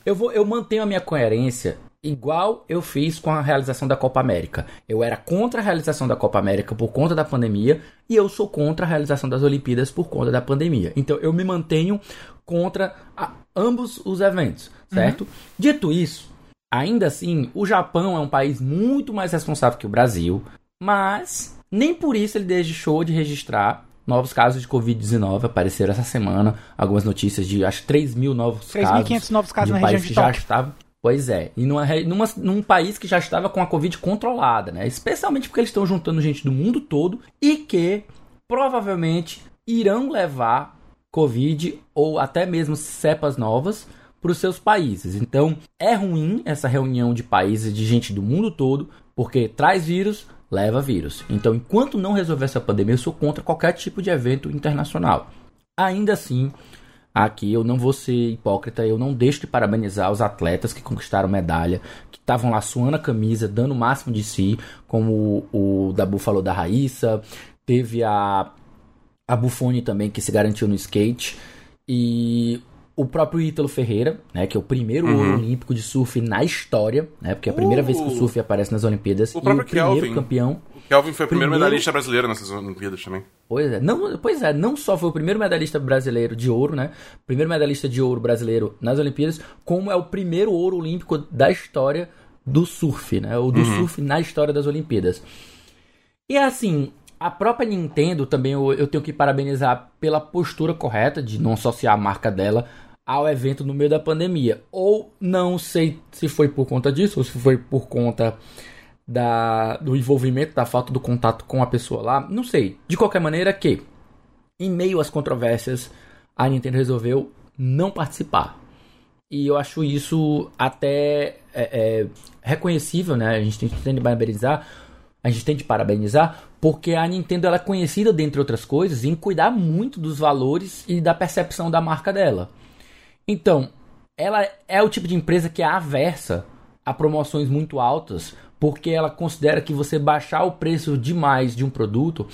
Eu, vou, eu mantenho a minha coerência igual eu fiz com a realização da Copa América. Eu era contra a realização da Copa América por conta da pandemia e eu sou contra a realização das Olimpíadas por conta da pandemia. Então eu me mantenho contra a- ambos os eventos, certo? Dito isso, ainda assim, o Japão é um país muito mais responsável que o Brasil, mas nem por isso ele deixou de registrar novos casos de Covid-19. Apareceram essa semana algumas notícias de acho que 3 mil novos 3.500 casos. novos casos de um na região país de que já estava. Pois é, e numa, numa- num país que já estava com a Covid controlada, né? Especialmente porque eles estão juntando gente do mundo todo e que provavelmente irão levar Covid ou até mesmo cepas novas para os seus países. Então é ruim essa reunião de países de gente do mundo todo, porque traz vírus, leva vírus. Então, enquanto não resolver essa pandemia, eu sou contra qualquer tipo de evento internacional. Ainda assim, aqui eu não vou ser hipócrita, eu não deixo de parabenizar os atletas que conquistaram medalha, que estavam lá suando a camisa, dando o máximo de si, como o, o Dabu falou da Raíssa, teve a, a Buffoni também, que se garantiu no skate, e o próprio Ítalo Ferreira, né, que é o primeiro Uhum. ouro olímpico de surf na história, né, porque é a primeira Uh! vez que o surf aparece nas Olimpíadas, O e próprio o primeiro Kelvin. campeão O Kelvin foi o primeiro, Primeiro- medalhista brasileiro nessas Olimpíadas também. Pois é, não, pois é, não só foi o primeiro medalhista brasileiro de ouro, né? Primeiro medalhista de ouro brasileiro nas Olimpíadas, como é o primeiro ouro olímpico da história do surf, né? Ou do surf na história das Olimpíadas. E assim, a própria Nintendo também eu, eu tenho que parabenizar pela postura correta de não associar a marca dela ao evento no meio da pandemia. Ou não sei se foi por conta disso, ou se foi por conta da, do envolvimento, da falta do contato com a pessoa lá. Não sei. De qualquer maneira que, em meio às controvérsias, a Nintendo resolveu não participar. E eu acho isso até é, é, reconhecível, né? A gente tem, de parabenizar, a gente tem de parabenizar, porque a Nintendo ela é conhecida, dentre outras coisas, em cuidar muito dos valores e da percepção da marca dela. Então, ela é o tipo de empresa que é aversa a promoções muito altas, porque ela considera que você baixar o preço demais de um produto,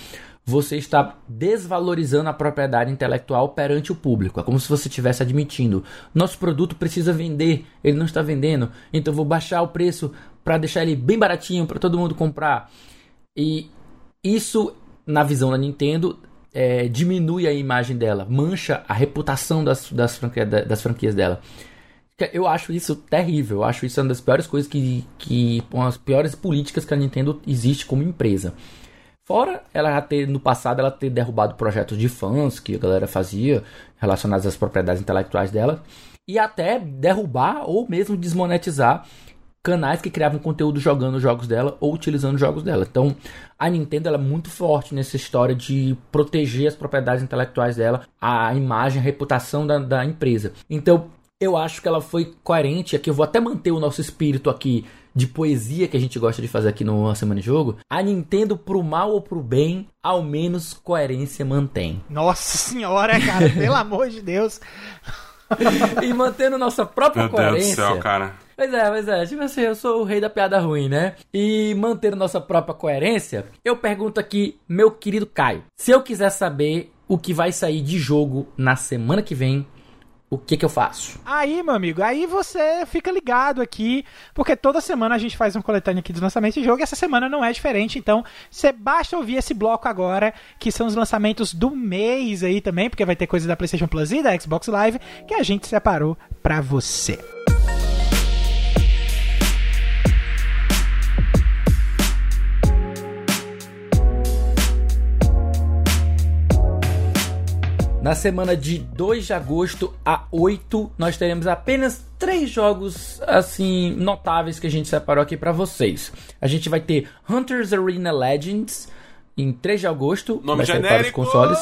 você está desvalorizando a propriedade intelectual perante o público. É como se você estivesse admitindo: nosso produto precisa vender, ele não está vendendo, então vou baixar o preço para deixar ele bem baratinho para todo mundo comprar. E isso, na visão da Nintendo, é, diminui a imagem dela, mancha a reputação das, das, das franquias dela. Eu acho isso terrível. Eu acho isso uma das piores coisas que. que uma das piores políticas que a Nintendo existe como empresa. Fora ela já ter, no passado, ela ter derrubado projetos de fãs que a galera fazia relacionados às propriedades intelectuais dela. E até derrubar ou mesmo desmonetizar canais que criavam conteúdo jogando os jogos dela ou utilizando os jogos dela. Então, a Nintendo ela é muito forte nessa história de proteger as propriedades intelectuais dela, a imagem, a reputação da, da empresa. Então, eu acho que ela foi coerente. Aqui eu vou até manter o nosso espírito aqui de poesia que a gente gosta de fazer aqui no Semana de Jogo. A Nintendo, pro mal ou pro bem, ao menos coerência mantém. Nossa senhora, cara, pelo amor de Deus. e mantendo nossa própria Meu coerência. Deus do céu, cara. Pois é, pois é. Tipo assim, eu sou o rei da piada ruim, né? E mantendo nossa própria coerência, eu pergunto aqui, meu querido Caio, se eu quiser saber o que vai sair de jogo na semana que vem, o que que eu faço? Aí, meu amigo, aí você fica ligado aqui, porque toda semana a gente faz um coletâneo aqui dos lançamentos de jogo e essa semana não é diferente, então você basta ouvir esse bloco agora, que são os lançamentos do mês aí também, porque vai ter coisa da PlayStation Plus e da Xbox Live que a gente separou pra você. Na semana de 2 de agosto a 8, nós teremos apenas três jogos assim notáveis que a gente separou aqui pra vocês. A gente vai ter Hunters Arena Legends em 3 de agosto, Nome vai sair para os genérico! consoles.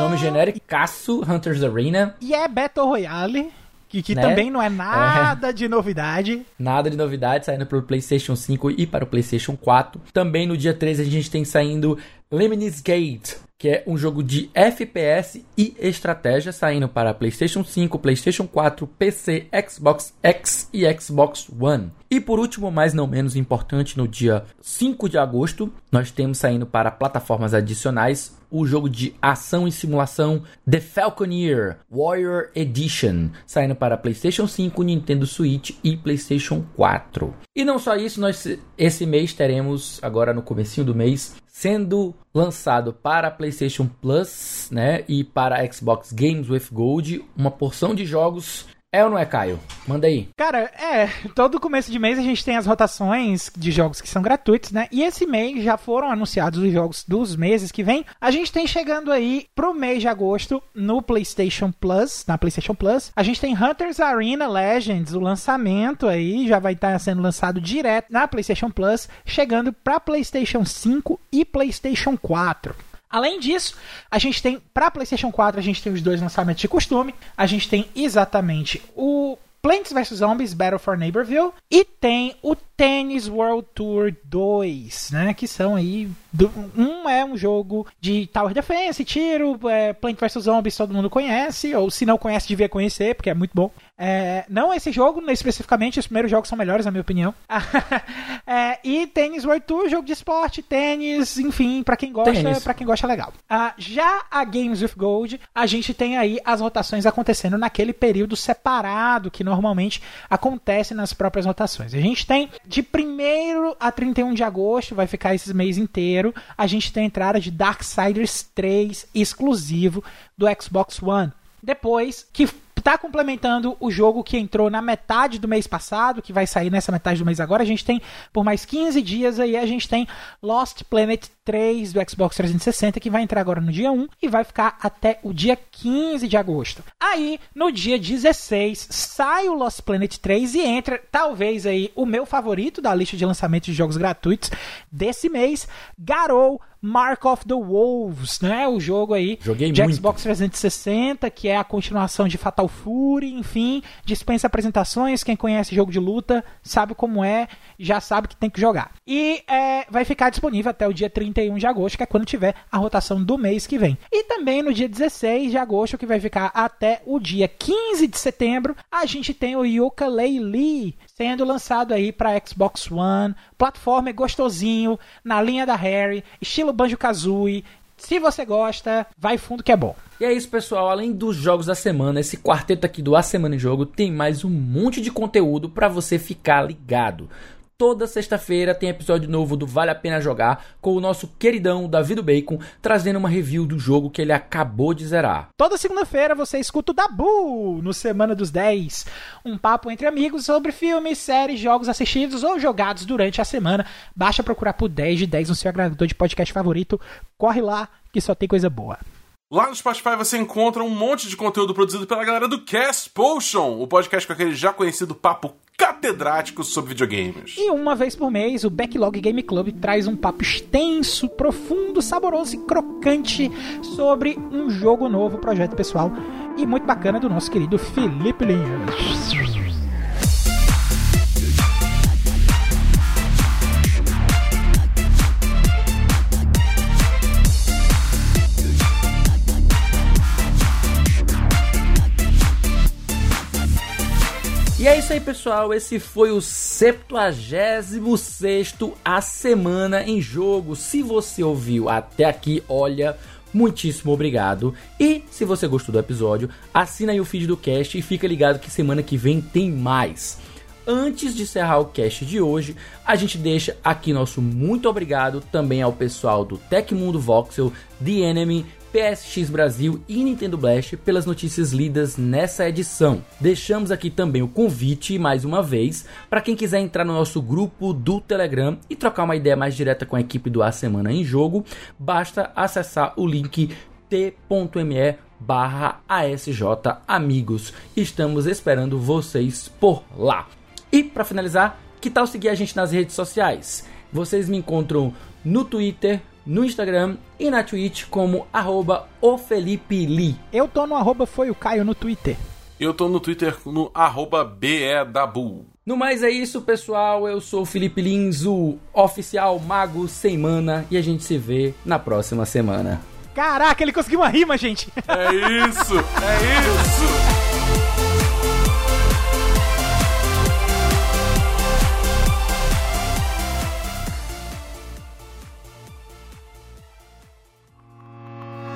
Nome genérico, Caço Hunters Arena. E é Battle Royale, que, que Né? também não é nada de novidade. Nada de novidade saindo para o PlayStation 5 e para o PlayStation 4. Também no dia 13 a gente tem saindo Lemnis Gate, que é um jogo de FPS e estratégia saindo para PlayStation 5, PlayStation 4, PC, Xbox X e Xbox One. E por último, mas não menos importante, no dia 5 de agosto, nós temos saindo para plataformas adicionais o jogo de ação e simulação The Falconeer Warrior Edition, saindo para PlayStation 5, Nintendo Switch e PlayStation 4. E não só isso, nós esse mês teremos agora no comecinho do mês sendo lançado para PlayStation Plus, né, e para Xbox Games with Gold, uma porção de jogos. É ou não é, Caio? Manda aí. Cara, é, todo começo de mês a gente tem as rotações de jogos que são gratuitos, né? E esse mês já foram anunciados os jogos dos meses que vem. A gente tem chegando aí pro mês de agosto no PlayStation Plus, na PlayStation Plus. A gente tem Hunters Arena Legends, o lançamento aí já vai estar sendo lançado direto na PlayStation Plus, chegando para PlayStation 5 e PlayStation 4. Além disso, a gente tem para PlayStation 4, a gente tem os dois lançamentos de costume. A gente tem exatamente o Plants vs Zombies Battle for Neighborville e tem o Tennis World Tour 2, né, que são aí do- um é um jogo de Tower Defense, tiro, é, Plant vs Zombies todo mundo conhece, ou se não conhece devia conhecer, porque é muito bom. É, não esse jogo, né, especificamente, os primeiros jogos são melhores, na minha opinião. É, e Tennis World Tour, jogo de esporte, tênis, enfim, pra quem gosta, Tênis. para quem gosta é legal. Ah, já a Games with Gold, a gente tem aí as rotações acontecendo naquele período separado que normalmente acontece nas próprias rotações. A gente tem de 1 a 31 de agosto, vai ficar esse mês inteiro, a gente tem a entrada de Darksiders 3 exclusivo do Xbox One. Depois, que tá complementando o jogo que entrou na metade do mês passado, que vai sair nessa metade do mês agora. A gente tem por mais 15 dias aí, a gente tem Lost Planet 3 do Xbox 360, que vai entrar agora no dia 1 e vai ficar até o dia 15 de agosto. Aí, no dia 16, sai o Lost Planet 3 e entra, talvez aí, o meu favorito da lista de lançamentos de jogos gratuitos desse mês, Garou Mark of the Wolves, né? O jogo aí Joguei de muito. Xbox 360, que é a continuação de Fatal Fury, enfim, dispensa apresentações. Quem conhece jogo de luta sabe como é, já sabe que tem que jogar. E é, vai ficar disponível até o dia 31 de agosto, que é quando tiver a rotação do mês que vem. E também no dia 16 de agosto, que vai ficar até o dia 15 de setembro, a gente tem o Yooka-Laylee sendo lançado aí para Xbox One, plataforma gostosinho, na linha da Harry, estilo Banjo-Kazooie. Se você gosta, vai fundo que é bom. E é isso, pessoal. Além dos jogos da semana, esse quarteto aqui do A Semana em Jogo tem mais um monte de conteúdo para você ficar ligado. Toda sexta-feira tem episódio novo do Vale a Pena Jogar com o nosso queridão Davi do Bacon trazendo uma review do jogo que ele acabou de zerar. Toda segunda-feira você escuta o Dabu no Semana dos 10. Um papo entre amigos sobre filmes, séries, jogos assistidos ou jogados durante a semana. Basta procurar por 10 de 10 no seu agregador de podcast favorito. Corre lá que só tem coisa boa. Lá no Spotify você encontra um monte de conteúdo produzido pela galera do Cast Potion, o podcast com aquele já conhecido papo catedrático sobre videogames. E uma vez por mês, o Backlog Game Club traz um papo extenso, profundo, saboroso e crocante sobre um jogo novo, projeto pessoal e muito bacana do nosso querido Felipe Linhas. E é isso aí, pessoal. Esse foi o 76 A Semana em Jogo. Se você ouviu até aqui, olha, muitíssimo obrigado. E se você gostou do episódio, assina aí o feed do cast e fica ligado que semana que vem tem mais. Antes de encerrar o cast de hoje, a gente deixa aqui nosso muito obrigado também ao pessoal do Tecmundo Voxel, The Enemy, PSX Brasil e Nintendo Blast pelas notícias lidas nessa edição. Deixamos aqui também o convite, mais uma vez, para quem quiser entrar no nosso grupo do Telegram e trocar uma ideia mais direta com a equipe do A Semana em Jogo, basta acessar o link t.me barra ASJ Amigos. Estamos esperando vocês por lá. E para finalizar, que tal seguir a gente nas redes sociais? Vocês me encontram no Twitter, no Instagram e na Twitch como arroba o Felipe Lee. Eu tô no arroba foi o Caio no Twitter. Eu tô no Twitter no arroba BEDabu. No mais é isso, pessoal. Eu sou o Felipe Lins, o oficial Mago Sem Mana, e a gente se vê na próxima semana. Caraca, ele conseguiu uma rima, gente! É isso! É isso!